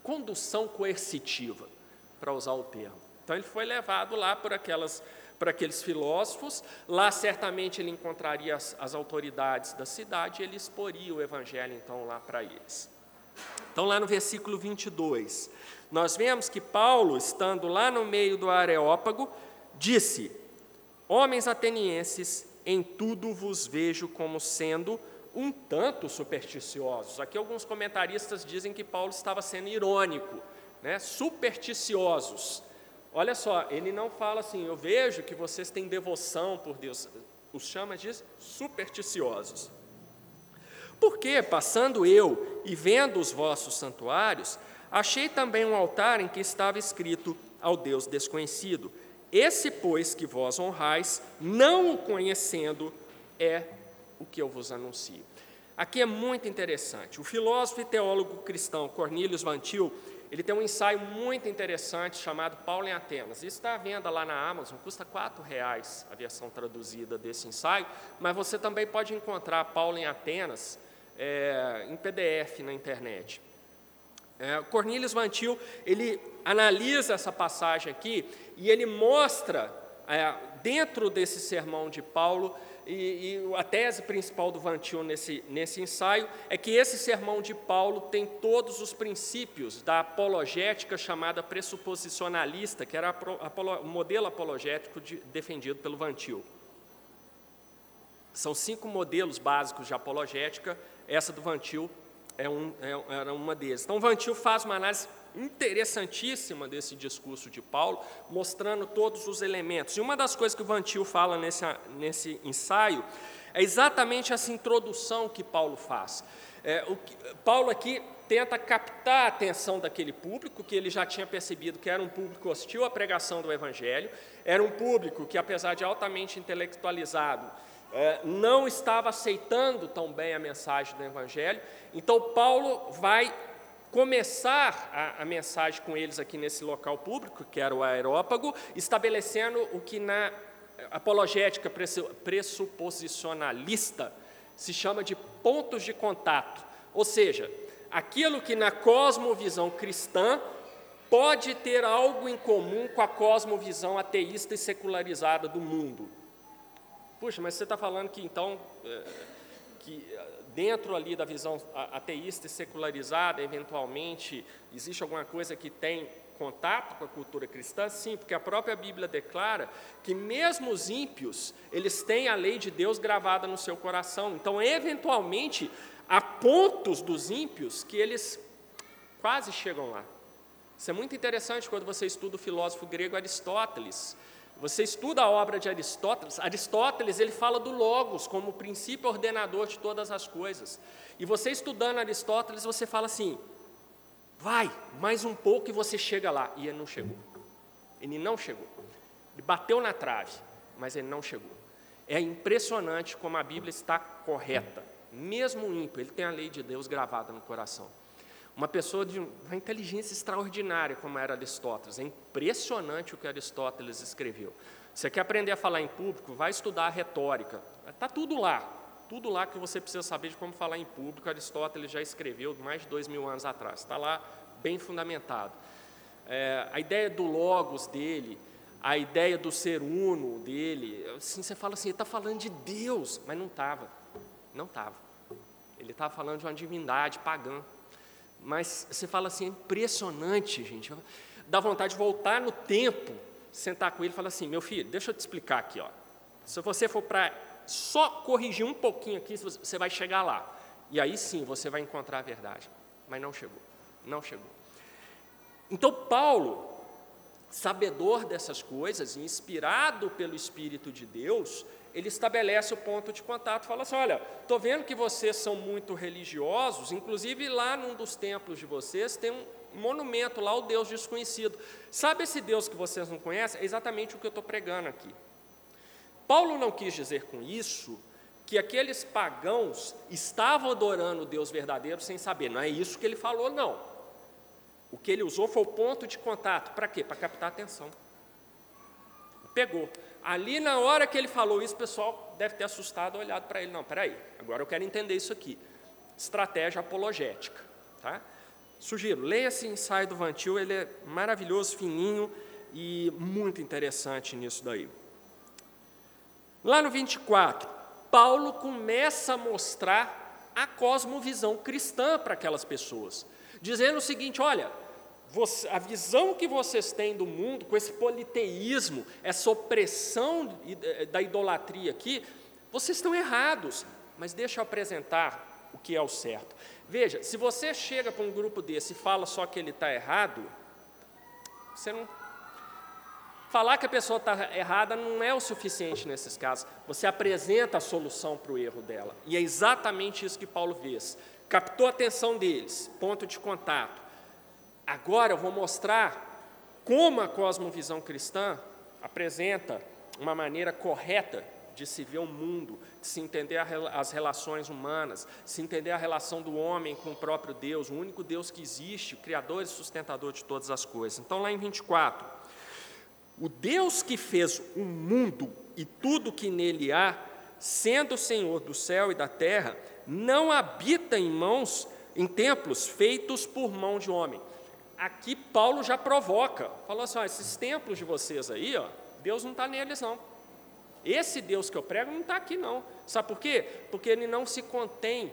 condução coercitiva, para usar o termo. Então ele foi levado lá por aquelas para aqueles filósofos. Lá certamente ele encontraria as, as autoridades da cidade e ele exporia o evangelho então lá para eles. Então, lá no versículo 22, nós vemos que Paulo, estando lá no meio do Areópago, disse: Homens atenienses, em tudo vos vejo como sendo um tanto supersticiosos. Aqui alguns comentaristas dizem que Paulo estava sendo irônico, né? supersticiosos. Olha só, ele não fala assim, eu vejo que vocês têm devoção por Deus, os chama de supersticiosos. Porque, passando eu e vendo os vossos santuários, achei também um altar em que estava escrito ao Deus desconhecido. Esse, pois, que vós honrais, não o conhecendo, é o que eu vos anuncio. Aqui é muito interessante. O filósofo e teólogo cristão Cornelius Van Til, ele tem um ensaio muito interessante chamado Paulo em Atenas. Isso está à venda lá na Amazon, custa R$ reais a versão traduzida desse ensaio, mas você também pode encontrar Paulo em Atenas é, em PDF na internet. É, Cornelius Van Til, ele analisa essa passagem aqui e ele mostra, é, dentro desse sermão de Paulo, e, e, a tese principal do Van Til nesse, nesse ensaio é que esse sermão de Paulo tem todos os princípios da apologética chamada pressuposicionalista, que era o modelo apologético de, defendido pelo Van Til. São cinco modelos básicos de apologética, essa do Van Til é um, é, era uma deles. Então, Van Til faz uma análise interessantíssima desse discurso de Paulo, mostrando todos os elementos. E uma das coisas que o Vantil fala nesse, nesse ensaio é exatamente essa introdução que Paulo faz. É, o que, Paulo aqui tenta captar a atenção daquele público, que ele já tinha percebido que era um público hostil à pregação do Evangelho, era um público que, apesar de altamente intelectualizado, é, não estava aceitando tão bem a mensagem do Evangelho. Então, Paulo vai começar a, a, mensagem com eles aqui nesse local público, que era o aerópago, estabelecendo o que na apologética pressuposicionalista se chama de pontos de contato, ou seja, aquilo que na cosmovisão cristã pode ter algo em comum com a cosmovisão ateísta e secularizada do mundo. Puxa, mas você está falando que então é, que dentro ali da visão ateísta e secularizada, eventualmente, existe alguma coisa que tem contato com a cultura cristã? Sim, porque a própria Bíblia declara que mesmo os ímpios, eles têm a lei de Deus gravada no seu coração. Então, eventualmente, há pontos dos ímpios que eles quase chegam lá. Isso é muito interessante quando você estuda o filósofo grego Aristóteles. Você estuda a obra de Aristóteles, Aristóteles ele fala do logos como princípio ordenador de todas as coisas. E você estudando Aristóteles, você fala assim: vai, mais um pouco e você chega lá. E ele não chegou. Ele não chegou. Ele bateu na trave, mas ele não chegou. É impressionante como a Bíblia está correta. Mesmo ímpio, ele tem a lei de Deus gravada no coração. Uma pessoa de uma inteligência extraordinária, como era Aristóteles. É impressionante o que Aristóteles escreveu. Você quer aprender a falar em público? Vai estudar a retórica. Está tudo lá. Tudo lá que você precisa saber de como falar em público. Aristóteles já escreveu mais de dois mil anos atrás. Está lá bem fundamentado. É, a ideia do logos dele, a ideia do ser uno dele, assim, você fala assim, ele está falando de Deus, mas não estava. Não estava. Ele estava falando de uma divindade pagã. Mas você fala assim, é impressionante, gente. Dá vontade de voltar no tempo, sentar com ele e falar assim: meu filho, deixa eu te explicar aqui. Ó. Se você for para só corrigir um pouquinho aqui, você vai chegar lá. E aí sim você vai encontrar a verdade. Mas não chegou. Não chegou. Então, Paulo, sabedor dessas coisas, inspirado pelo Espírito de Deus, ele estabelece o ponto de contato, fala assim: olha, estou vendo que vocês são muito religiosos, inclusive lá num dos templos de vocês tem um monumento lá, o Deus desconhecido. Sabe esse Deus que vocês não conhecem? É exatamente o que eu estou pregando aqui. Paulo não quis dizer com isso que aqueles pagãos estavam adorando o Deus verdadeiro sem saber, não é isso que ele falou, não. O que ele usou foi o ponto de contato, para quê? Para captar atenção. Pegou. Ali na hora que ele falou isso, o pessoal deve ter assustado, olhado para ele. Não, peraí, agora eu quero entender isso aqui. Estratégia apologética. Tá? Sugiro, leia esse ensaio do Vantil, ele é maravilhoso, fininho e muito interessante nisso daí. Lá no 24, Paulo começa a mostrar a cosmovisão cristã para aquelas pessoas, dizendo o seguinte: olha, você, a visão que vocês têm do mundo, com esse politeísmo, essa opressão eh, da idolatria aqui, vocês estão errados, mas deixa eu apresentar o que é o certo. Veja, se você chega para um grupo desse e fala só que ele está errado, você não. Falar que a pessoa está errada não é o suficiente nesses casos. Você apresenta a solução para o erro dela. E é exatamente isso que Paulo fez. Captou a atenção deles, ponto de contato Agora eu vou mostrar como a cosmovisão cristã apresenta uma maneira correta de se ver o mundo, de se entender as relações humanas, se entender a relação do homem com o próprio Deus, o único Deus que existe, o Criador e sustentador de todas as coisas. Então, lá em 24, o Deus que fez o mundo e tudo que nele há, sendo o Senhor do céu e da terra, não habita em mãos, em templos feitos por mão de homem aqui Paulo já provoca, falou assim: ó, esses templos de vocês aí, ó, Deus não está neles não. Esse Deus que eu prego não está aqui não. Sabe por quê? Porque ele não se contém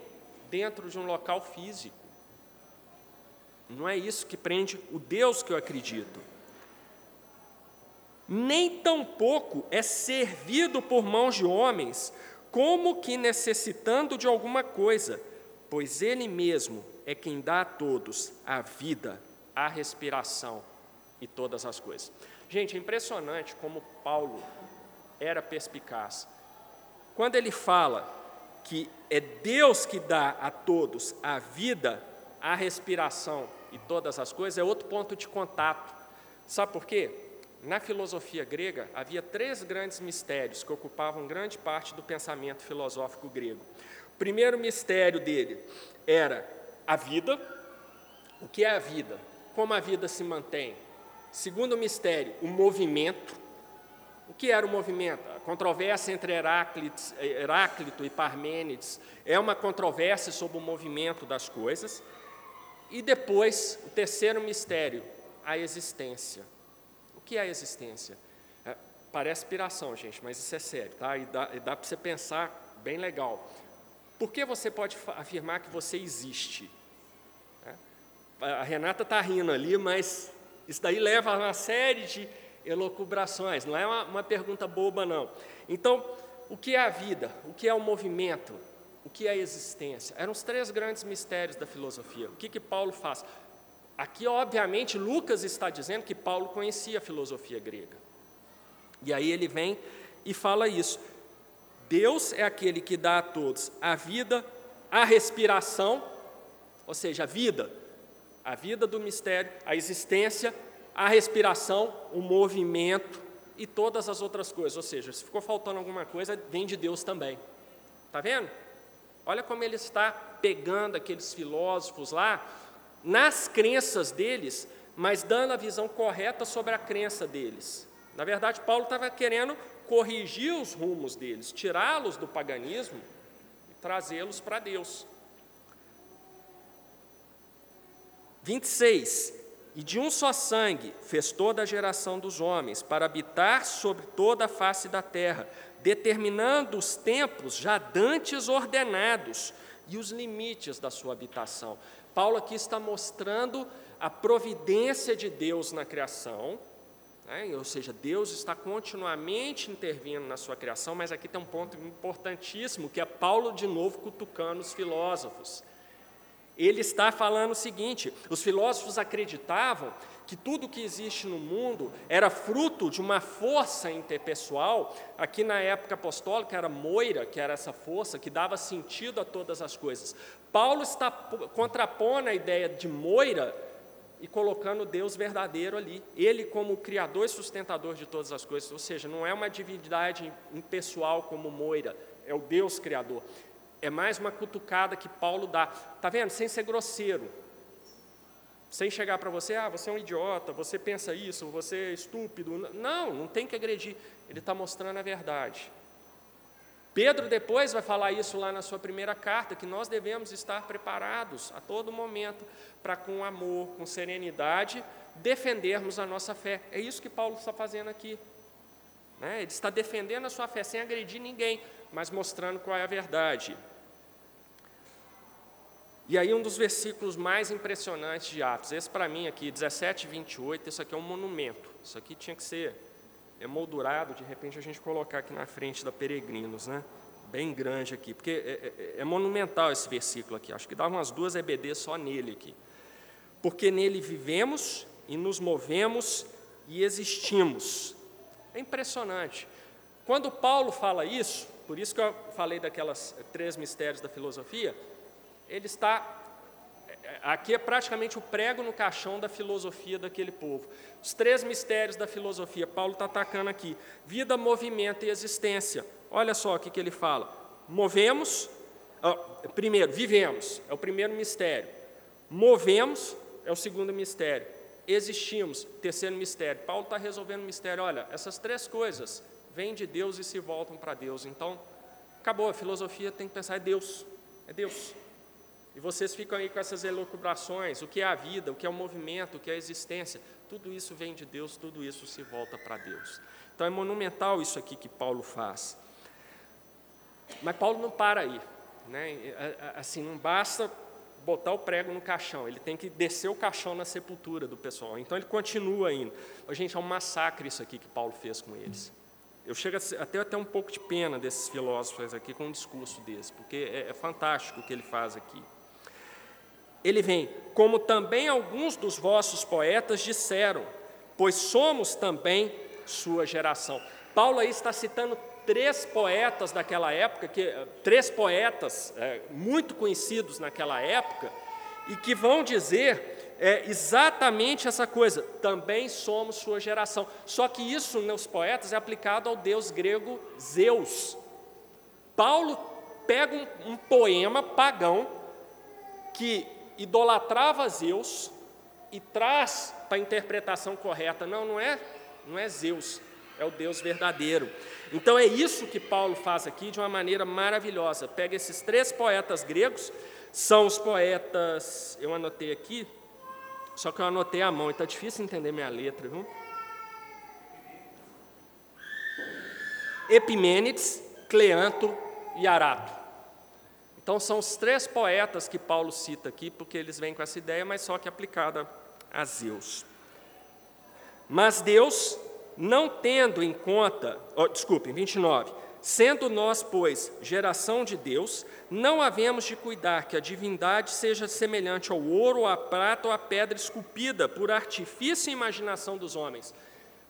dentro de um local físico. Não é isso que prende o Deus que eu acredito. Nem tampouco é servido por mãos de homens, como que necessitando de alguma coisa, pois Ele mesmo é quem dá a todos a vida a respiração e todas as coisas. Gente, é impressionante como Paulo era perspicaz. Quando ele fala que é Deus que dá a todos a vida, a respiração e todas as coisas, é outro ponto de contato. Sabe por quê? Na filosofia grega havia três grandes mistérios que ocupavam grande parte do pensamento filosófico grego. O primeiro mistério dele era a vida. O que é a vida? Como a vida se mantém. Segundo mistério, o movimento. O que era o movimento? A controvérsia entre Heráclito e Parmênides é uma controvérsia sobre o movimento das coisas. E depois, o terceiro mistério, a existência. O que é a existência? É, parece piração, gente, mas isso é sério, tá? E dá, dá para você pensar bem legal. Por que você pode afirmar que você existe? A Renata está rindo ali, mas isso daí leva a uma série de elocubrações, não é uma, uma pergunta boba, não. Então, o que é a vida? O que é o movimento? O que é a existência? Eram os três grandes mistérios da filosofia. O que, que Paulo faz? Aqui, obviamente, Lucas está dizendo que Paulo conhecia a filosofia grega. E aí ele vem e fala isso. Deus é aquele que dá a todos a vida, a respiração, ou seja, a vida, a vida do mistério, a existência, a respiração, o movimento e todas as outras coisas. Ou seja, se ficou faltando alguma coisa, vem de Deus também. Está vendo? Olha como ele está pegando aqueles filósofos lá, nas crenças deles, mas dando a visão correta sobre a crença deles. Na verdade, Paulo estava querendo corrigir os rumos deles, tirá-los do paganismo e trazê-los para Deus. 26. E de um só sangue fez toda a geração dos homens, para habitar sobre toda a face da terra, determinando os tempos já dantes ordenados e os limites da sua habitação. Paulo aqui está mostrando a providência de Deus na criação, né? ou seja, Deus está continuamente intervindo na sua criação, mas aqui tem um ponto importantíssimo, que é Paulo de novo cutucando os filósofos. Ele está falando o seguinte: os filósofos acreditavam que tudo que existe no mundo era fruto de uma força interpessoal. Aqui na época apostólica era Moira, que era essa força que dava sentido a todas as coisas. Paulo está contrapondo a ideia de Moira e colocando Deus verdadeiro ali, ele como criador e sustentador de todas as coisas, ou seja, não é uma divindade impessoal como Moira, é o Deus criador. É mais uma cutucada que Paulo dá. Está vendo? Sem ser grosseiro. Sem chegar para você, ah, você é um idiota, você pensa isso, você é estúpido. Não, não tem que agredir. Ele está mostrando a verdade. Pedro depois vai falar isso lá na sua primeira carta, que nós devemos estar preparados a todo momento para, com amor, com serenidade, defendermos a nossa fé. É isso que Paulo está fazendo aqui. Né? Ele está defendendo a sua fé sem agredir ninguém, mas mostrando qual é a verdade. E aí, um dos versículos mais impressionantes de Atos, esse para mim aqui, 17, 28, isso aqui é um monumento. Isso aqui tinha que ser emoldurado, de repente a gente colocar aqui na frente da Peregrinos, né? Bem grande aqui, porque é, é, é monumental esse versículo aqui. Acho que dá umas duas EBD só nele aqui. Porque nele vivemos e nos movemos e existimos. É impressionante. Quando Paulo fala isso, por isso que eu falei daquelas três mistérios da filosofia, ele está. Aqui é praticamente o prego no caixão da filosofia daquele povo. Os três mistérios da filosofia, Paulo está atacando aqui: vida, movimento e existência. Olha só o que, que ele fala: movemos, primeiro, vivemos, é o primeiro mistério. Movemos, é o segundo mistério. Existimos, terceiro mistério. Paulo está resolvendo o mistério. Olha, essas três coisas vêm de Deus e se voltam para Deus. Então, acabou, a filosofia tem que pensar, é Deus, é Deus. E vocês ficam aí com essas elucubrações, o que é a vida, o que é o movimento, o que é a existência, tudo isso vem de Deus, tudo isso se volta para Deus. Então é monumental isso aqui que Paulo faz. Mas Paulo não para aí, né? Assim, não basta botar o prego no caixão, ele tem que descer o caixão na sepultura do pessoal. Então ele continua indo. Gente, é um massacre isso aqui que Paulo fez com eles. Eu chego a ter até um pouco de pena desses filósofos aqui com um discurso desse, porque é, é fantástico o que ele faz aqui. Ele vem, como também alguns dos vossos poetas disseram, pois somos também sua geração. Paulo aí está citando três poetas daquela época, que, três poetas é, muito conhecidos naquela época, e que vão dizer é exatamente essa coisa, também somos sua geração. Só que isso nos poetas é aplicado ao deus grego Zeus. Paulo pega um, um poema pagão que idolatrava Zeus e traz para a interpretação correta. Não, não é, não é Zeus, é o Deus verdadeiro. Então é isso que Paulo faz aqui de uma maneira maravilhosa. Pega esses três poetas gregos, são os poetas, eu anotei aqui, só que eu anotei a mão, e está difícil entender minha letra, viu? Epimênides, Cleanto e Arato. Então são os três poetas que Paulo cita aqui, porque eles vêm com essa ideia, mas só que aplicada a Zeus. Mas Deus, não tendo em conta, oh, desculpem, 29, Sendo nós, pois, geração de Deus, não havemos de cuidar que a divindade seja semelhante ao ouro, à prata ou à pedra esculpida por artifício e imaginação dos homens.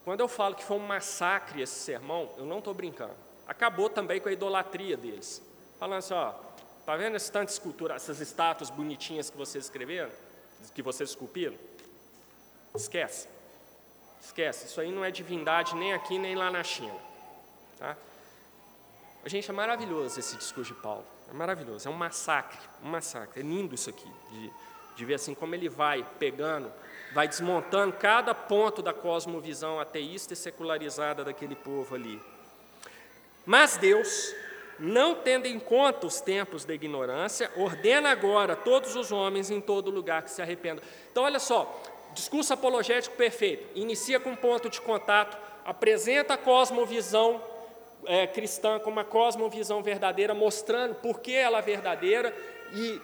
Quando eu falo que foi um massacre esse sermão, eu não estou brincando. Acabou também com a idolatria deles. Falando assim, ó, tá vendo esse tanto escultura, essas estátuas bonitinhas que vocês escreveram, que vocês esculpiram? Esquece. Esquece, isso aí não é divindade nem aqui nem lá na China. Tá? Gente, é maravilhoso esse discurso de Paulo. É maravilhoso, é um massacre, um massacre. É lindo isso aqui, de, de ver assim como ele vai pegando, vai desmontando cada ponto da cosmovisão ateísta e secularizada daquele povo ali. Mas Deus, não tendo em conta os tempos da ignorância, ordena agora todos os homens em todo lugar que se arrependam. Então, olha só, discurso apologético perfeito. Inicia com um ponto de contato, apresenta a cosmovisão é, cristã com uma cosmovisão verdadeira, mostrando por que ela é verdadeira e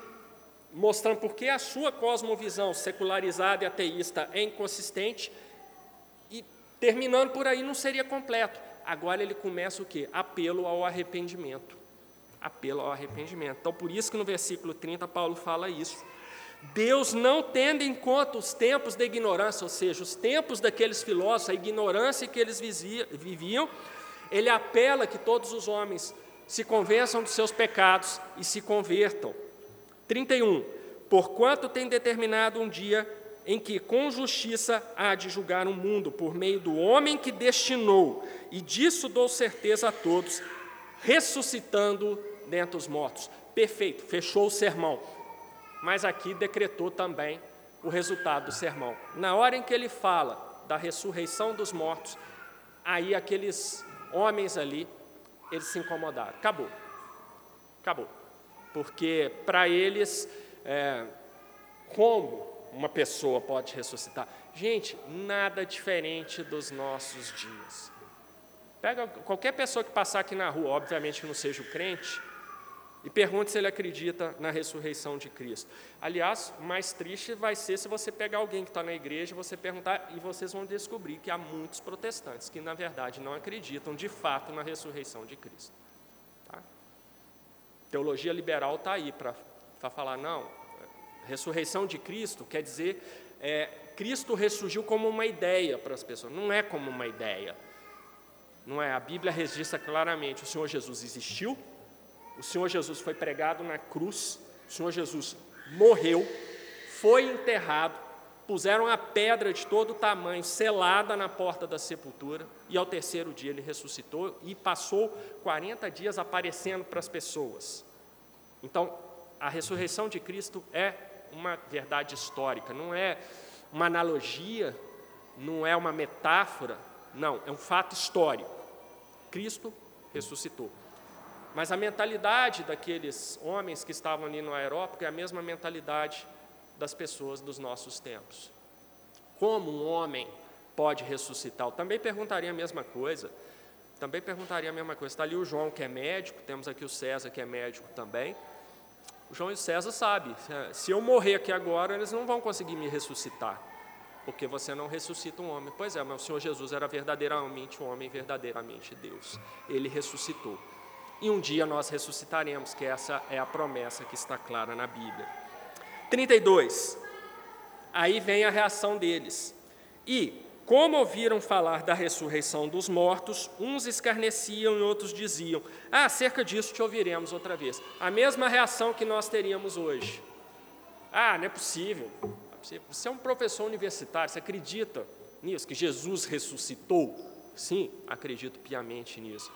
mostrando por que a sua cosmovisão secularizada e ateísta é inconsistente, e terminando por aí não seria completo. Agora ele começa o quê? Apelo ao arrependimento. Apelo ao arrependimento. Então, por isso que no versículo 30 Paulo fala isso. Deus, não tendo em conta os tempos da ignorância, ou seja, os tempos daqueles filósofos, a ignorância que eles viviam, ele apela que todos os homens se convençam dos seus pecados e se convertam. 31. Porquanto tem determinado um dia em que com justiça há de julgar o mundo por meio do homem que destinou, e disso dou certeza a todos, ressuscitando dentre os mortos. Perfeito, fechou o sermão mas aqui decretou também o resultado do sermão. Na hora em que ele fala da ressurreição dos mortos, aí aqueles homens ali, eles se incomodaram. Acabou. Acabou. Porque para eles, é, como uma pessoa pode ressuscitar? Gente, nada diferente dos nossos dias. Pega qualquer pessoa que passar aqui na rua, obviamente que não seja o crente, e pergunte se ele acredita na ressurreição de Cristo. Aliás, mais triste vai ser se você pegar alguém que está na igreja, você perguntar, e vocês vão descobrir que há muitos protestantes que, na verdade, não acreditam de fato na ressurreição de Cristo. Tá? Teologia liberal está aí para falar, não, ressurreição de Cristo quer dizer, é, Cristo ressurgiu como uma ideia para as pessoas, não é como uma ideia. Não é, a Bíblia registra claramente, o Senhor Jesus existiu, o Senhor Jesus foi pregado na cruz, o Senhor Jesus morreu, foi enterrado, puseram a pedra de todo tamanho, selada na porta da sepultura, e ao terceiro dia ele ressuscitou e passou 40 dias aparecendo para as pessoas. Então, a ressurreição de Cristo é uma verdade histórica, não é uma analogia, não é uma metáfora, não, é um fato histórico. Cristo ressuscitou. Mas a mentalidade daqueles homens que estavam ali no aerópago é a mesma mentalidade das pessoas dos nossos tempos. Como um homem pode ressuscitar? Eu também perguntaria a mesma coisa. Também perguntaria a mesma coisa. Está ali o João, que é médico, temos aqui o César, que é médico também. O João e o César sabem, se eu morrer aqui agora, eles não vão conseguir me ressuscitar, porque você não ressuscita um homem. Pois é, mas o Senhor Jesus era verdadeiramente um homem, verdadeiramente Deus. Ele ressuscitou e um dia nós ressuscitaremos, que essa é a promessa que está clara na Bíblia. 32. Aí vem a reação deles. E, como ouviram falar da ressurreição dos mortos, uns escarneciam e outros diziam: Ah, acerca disso te ouviremos outra vez. A mesma reação que nós teríamos hoje. Ah, não é possível. Você é um professor universitário, você acredita nisso, que Jesus ressuscitou? Sim, acredito piamente nisso.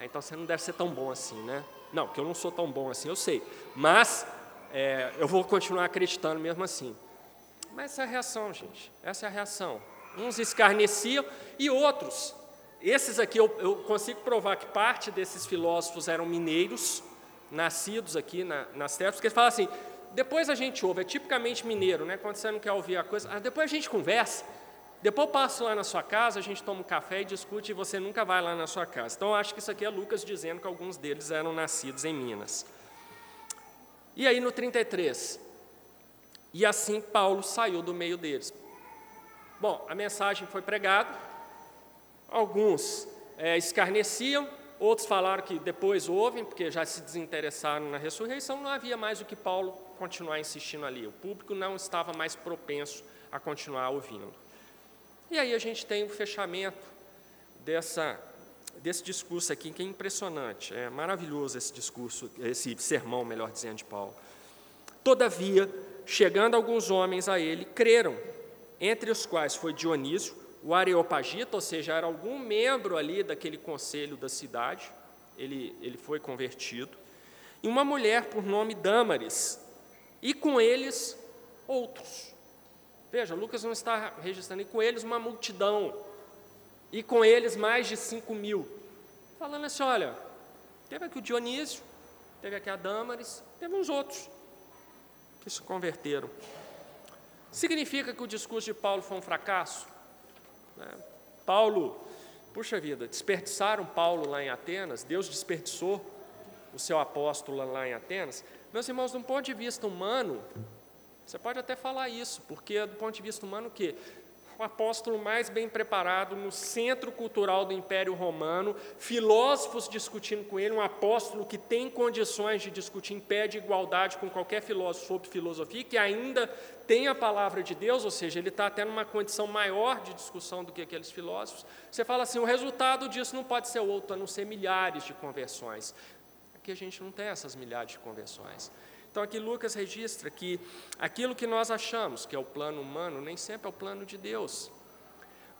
É, então você não deve ser tão bom assim, né? Não, que eu não sou tão bom assim, eu sei. Mas é, eu vou continuar acreditando mesmo assim. Mas essa é a reação, gente. Essa é a reação. Uns escarneciam e outros. Esses aqui eu, eu consigo provar que parte desses filósofos eram mineiros, nascidos aqui na, nas terras, porque eles falam assim: depois a gente ouve, é tipicamente mineiro, né? Quando você não quer ouvir a coisa, ah, depois a gente conversa. Depois eu passo lá na sua casa, a gente toma um café e discute e você nunca vai lá na sua casa. Então acho que isso aqui é Lucas dizendo que alguns deles eram nascidos em Minas. E aí no 33, e assim Paulo saiu do meio deles. Bom, a mensagem foi pregada, alguns é, escarneciam, outros falaram que depois ouvem, porque já se desinteressaram na ressurreição, não havia mais o que Paulo continuar insistindo ali. O público não estava mais propenso a continuar ouvindo. E aí a gente tem o fechamento dessa, desse discurso aqui, que é impressionante, é maravilhoso esse discurso, esse sermão, melhor dizendo, de Paulo. Todavia, chegando alguns homens a ele, creram, entre os quais foi Dionísio, o Areopagita, ou seja, era algum membro ali daquele conselho da cidade, ele, ele foi convertido, e uma mulher por nome Dâmaris, e com eles outros. Veja, Lucas não está registrando, e com eles uma multidão, e com eles mais de 5 mil. Falando assim: olha, teve aqui o Dionísio, teve aqui a Dâmaris, teve uns outros que se converteram. Significa que o discurso de Paulo foi um fracasso? Né? Paulo, puxa vida, desperdiçaram Paulo lá em Atenas, Deus desperdiçou o seu apóstolo lá em Atenas. Meus irmãos, um ponto de vista humano, você pode até falar isso, porque do ponto de vista humano, o quê? o apóstolo mais bem preparado no centro cultural do Império Romano, filósofos discutindo com ele, um apóstolo que tem condições de discutir em pé de igualdade com qualquer filósofo sobre filosofia, que ainda tem a palavra de Deus, ou seja, ele está até numa condição maior de discussão do que aqueles filósofos. Você fala assim: o resultado disso não pode ser outro, a não ser milhares de conversões. Aqui a gente não tem essas milhares de conversões. Então aqui Lucas registra que aquilo que nós achamos que é o plano humano nem sempre é o plano de Deus.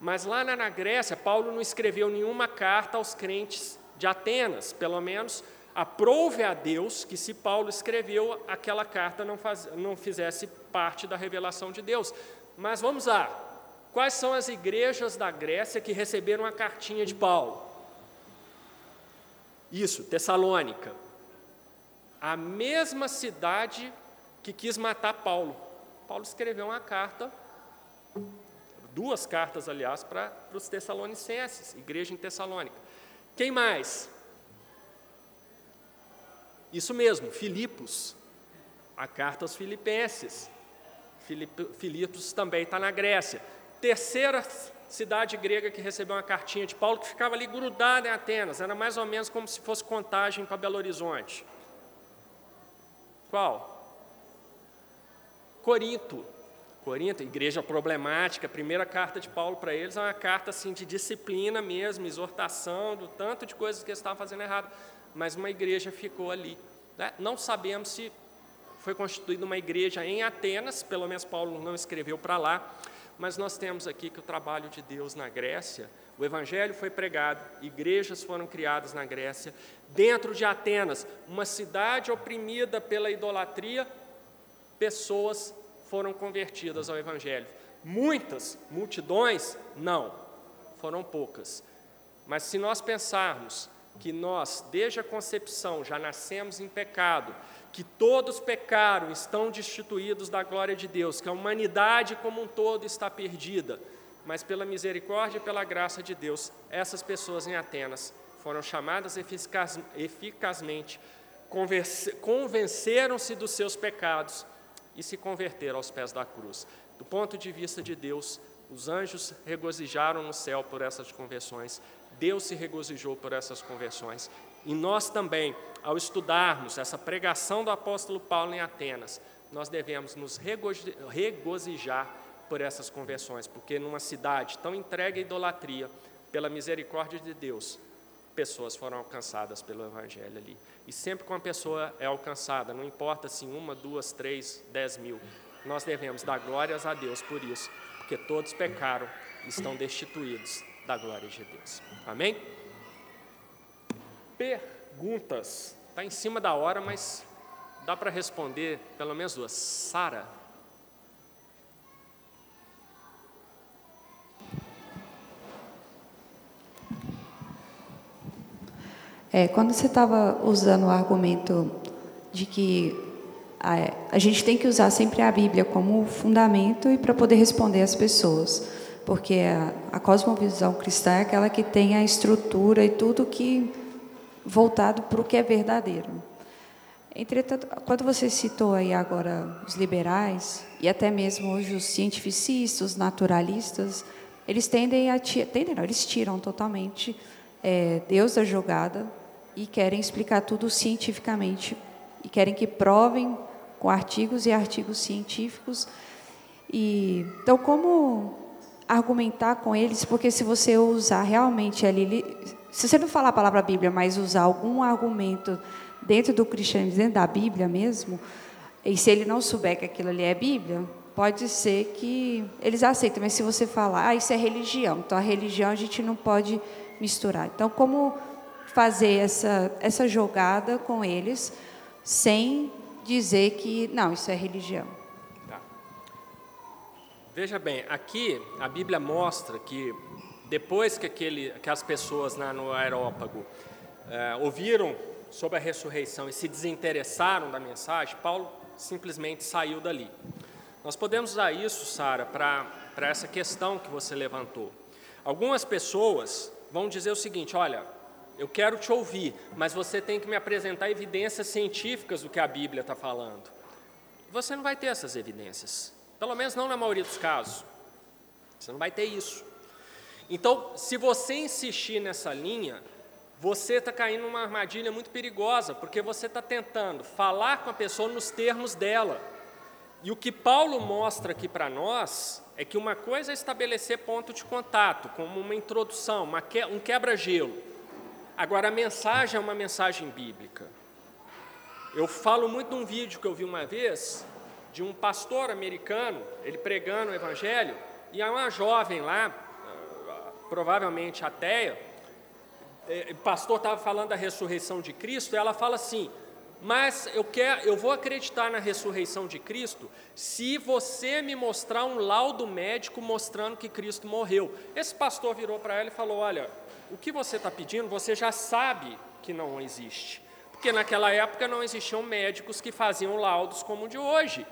Mas lá na Grécia, Paulo não escreveu nenhuma carta aos crentes de Atenas, pelo menos aprove a Deus que se Paulo escreveu aquela carta não, faz, não fizesse parte da revelação de Deus. Mas vamos lá, quais são as igrejas da Grécia que receberam a cartinha de Paulo? Isso, Tessalônica, a mesma cidade que quis matar Paulo. Paulo escreveu uma carta, duas cartas, aliás, para, os Tessalonicenses, igreja em Tessalônica. Quem mais? Isso mesmo, Filipos, a carta aos Filipenses. Filipos também está na Grécia. Terceira cidade grega que recebeu uma cartinha de Paulo, que ficava ali grudada em Atenas, era mais ou menos como se fosse contagem para Belo Horizonte. Qual? Corinto. Corinto, igreja problemática, primeira carta de Paulo para eles é uma carta assim de disciplina mesmo, exortação, do tanto de coisas que eles estavam fazendo errado. Mas uma igreja ficou ali. Né? Não sabemos se foi constituída uma igreja em Atenas, pelo menos Paulo não escreveu para lá, mas nós temos aqui que o trabalho de Deus na Grécia, o Evangelho foi pregado, igrejas foram criadas na Grécia, dentro de Atenas, uma cidade oprimida pela idolatria, pessoas foram convertidas ao Evangelho. Muitas, multidões, não, foram poucas. Mas se nós pensarmos que nós, desde a concepção, já nascemos em pecado, que todos pecaram, estão destituídos da glória de Deus, que a humanidade como um todo está perdida, mas pela misericórdia e pela graça de Deus, essas pessoas em Atenas foram chamadas eficaz, eficazmente, convenceram-se dos seus pecados e se converteram aos pés da cruz. Do ponto de vista de Deus, os anjos regozijaram no céu por essas conversões, Deus se regozijou por essas conversões, e nós também, ao estudarmos essa pregação do apóstolo Paulo em Atenas, nós devemos nos regozijar por essas conversões, porque numa cidade tão entregue à idolatria, pela misericórdia de Deus, pessoas foram alcançadas pelo Evangelho ali. E sempre que uma pessoa é alcançada, não importa se uma, duas, três, dez mil, nós devemos dar glórias a Deus por isso, porque todos pecaram e estão destituídos da glória de Deus. Amém? perguntas. Está em cima da hora, mas dá para responder pelo menos duas. Sara. É, quando você estava usando o argumento de que a, a, gente tem que usar sempre a Bíblia como fundamento e para poder responder às pessoas, porque a, a cosmovisão cristã é aquela que tem a estrutura e tudo que voltado para o que é verdadeiro. Entretanto, quando você citou aí agora os liberais e até mesmo hoje os cientificistas, os naturalistas, eles tendem a tendem, não, eles tiram totalmente é, Deus da jogada e querem explicar tudo cientificamente e querem que provem com artigos e artigos científicos. E então como argumentar com eles? Porque se você usar realmente ali se você não falar a palavra Bíblia, mas usar algum argumento dentro do cristianismo, dentro da Bíblia mesmo, e se ele não souber que aquilo ali é Bíblia, pode ser que eles aceitem, mas se você falar, ah, isso é religião, então a religião a gente não pode misturar. Então, como fazer essa, essa jogada com eles sem dizer que, não, isso é religião? Tá. Veja bem, aqui a Bíblia mostra que depois que, aquele, que as pessoas né, no aerópago é, ouviram sobre a ressurreição e se desinteressaram da mensagem, Paulo simplesmente saiu dali. Nós podemos usar isso, Sara, para essa questão que você levantou. Algumas pessoas vão dizer o seguinte: olha, eu quero te ouvir, mas você tem que me apresentar evidências científicas do que a Bíblia está falando. Você não vai ter essas evidências, pelo menos não na maioria dos casos. Você não vai ter isso. Então, se você insistir nessa linha, você está caindo numa armadilha muito perigosa, porque você está tentando falar com a pessoa nos termos dela. E o que Paulo mostra aqui para nós é que uma coisa é estabelecer ponto de contato, como uma introdução, uma que, um quebra-gelo. Agora, a mensagem é uma mensagem bíblica. Eu falo muito num vídeo que eu vi uma vez, de um pastor americano, ele pregando o evangelho, e há uma jovem lá, provavelmente ateia, é, o pastor estava falando da ressurreição de Cristo, e ela fala assim: mas eu, quero, eu vou acreditar na ressurreição de Cristo se você me mostrar um laudo médico mostrando que Cristo morreu. Esse pastor virou para ela e falou: Olha, o que você está pedindo, você já sabe que não existe. Porque naquela época não existiam médicos que faziam laudos como o de hoje.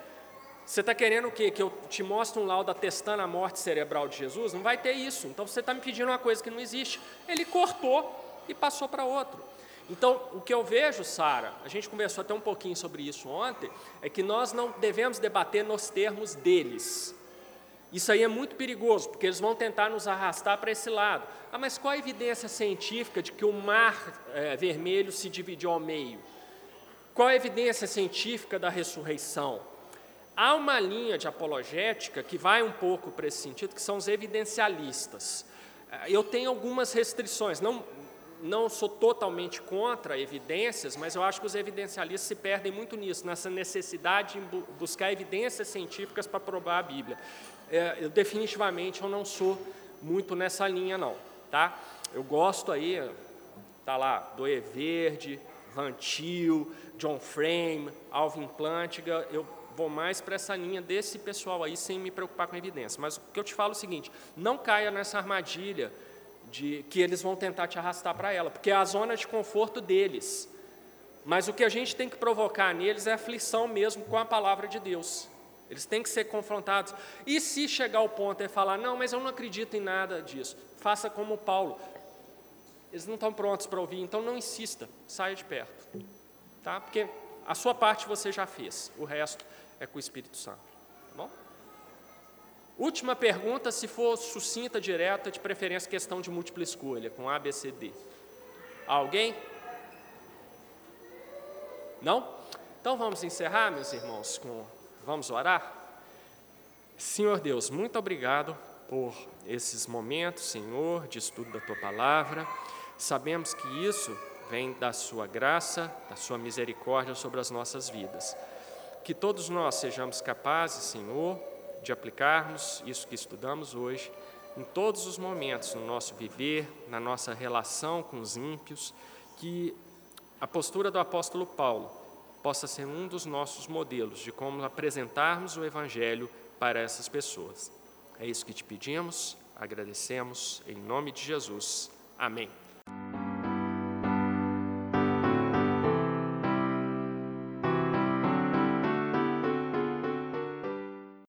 Você está querendo o quê? Que eu te mostre um laudo atestando a morte cerebral de Jesus? Não vai ter isso. Então você está me pedindo uma coisa que não existe. Ele cortou e passou para outro. Então, o que eu vejo, Sara, a gente conversou até um pouquinho sobre isso ontem, é que nós não devemos debater nos termos deles. Isso aí é muito perigoso, porque eles vão tentar nos arrastar para esse lado. Ah, mas qual a evidência científica de que o mar é, vermelho se dividiu ao meio? Qual a evidência científica da ressurreição? Há uma linha de apologética que vai um pouco para esse sentido, que são os evidencialistas. É, eu tenho algumas restrições, não, não sou totalmente contra evidências, mas eu acho que os evidencialistas se perdem muito nisso, nessa necessidade de buscar evidências científicas para provar a Bíblia. É, eu definitivamente eu não sou muito nessa linha não, tá? Eu gosto aí, tá lá, Doe Verde, Van Til, John Frame, Alvin Plantinga, eu vou mais para essa linha desse pessoal aí sem me preocupar com evidência. Mas o que eu te falo é o seguinte: não caia nessa armadilha de que eles vão tentar te arrastar para ela, porque é a zona de conforto deles. Mas o que a gente tem que provocar neles é aflição mesmo com a palavra de Deus. Eles têm que ser confrontados. E se chegar ao ponto de falar, não, mas eu não acredito em nada disso, faça como Paulo. Eles não estão prontos para ouvir, então não insista, saia de perto. Tá? Porque a sua parte você já fez, o resto é com o Espírito Santo. Tá bom? Última pergunta, se for sucinta, direta, de preferência questão de múltipla escolha, com A, B, C, D. Alguém? Não? Então vamos encerrar, meus irmãos, com vamos orar? Senhor Deus, muito obrigado por esses momentos, Senhor, de estudo da tua palavra. Sabemos que isso vem da sua graça, da sua misericórdia sobre as nossas vidas. Que todos nós sejamos capazes, Senhor, de aplicarmos isso que estudamos hoje em todos os momentos no nosso viver, na nossa relação com os ímpios, que a postura do apóstolo Paulo possa ser um dos nossos modelos de como apresentarmos o Evangelho para essas pessoas. É isso que te pedimos, agradecemos, em nome de Jesus. Amém.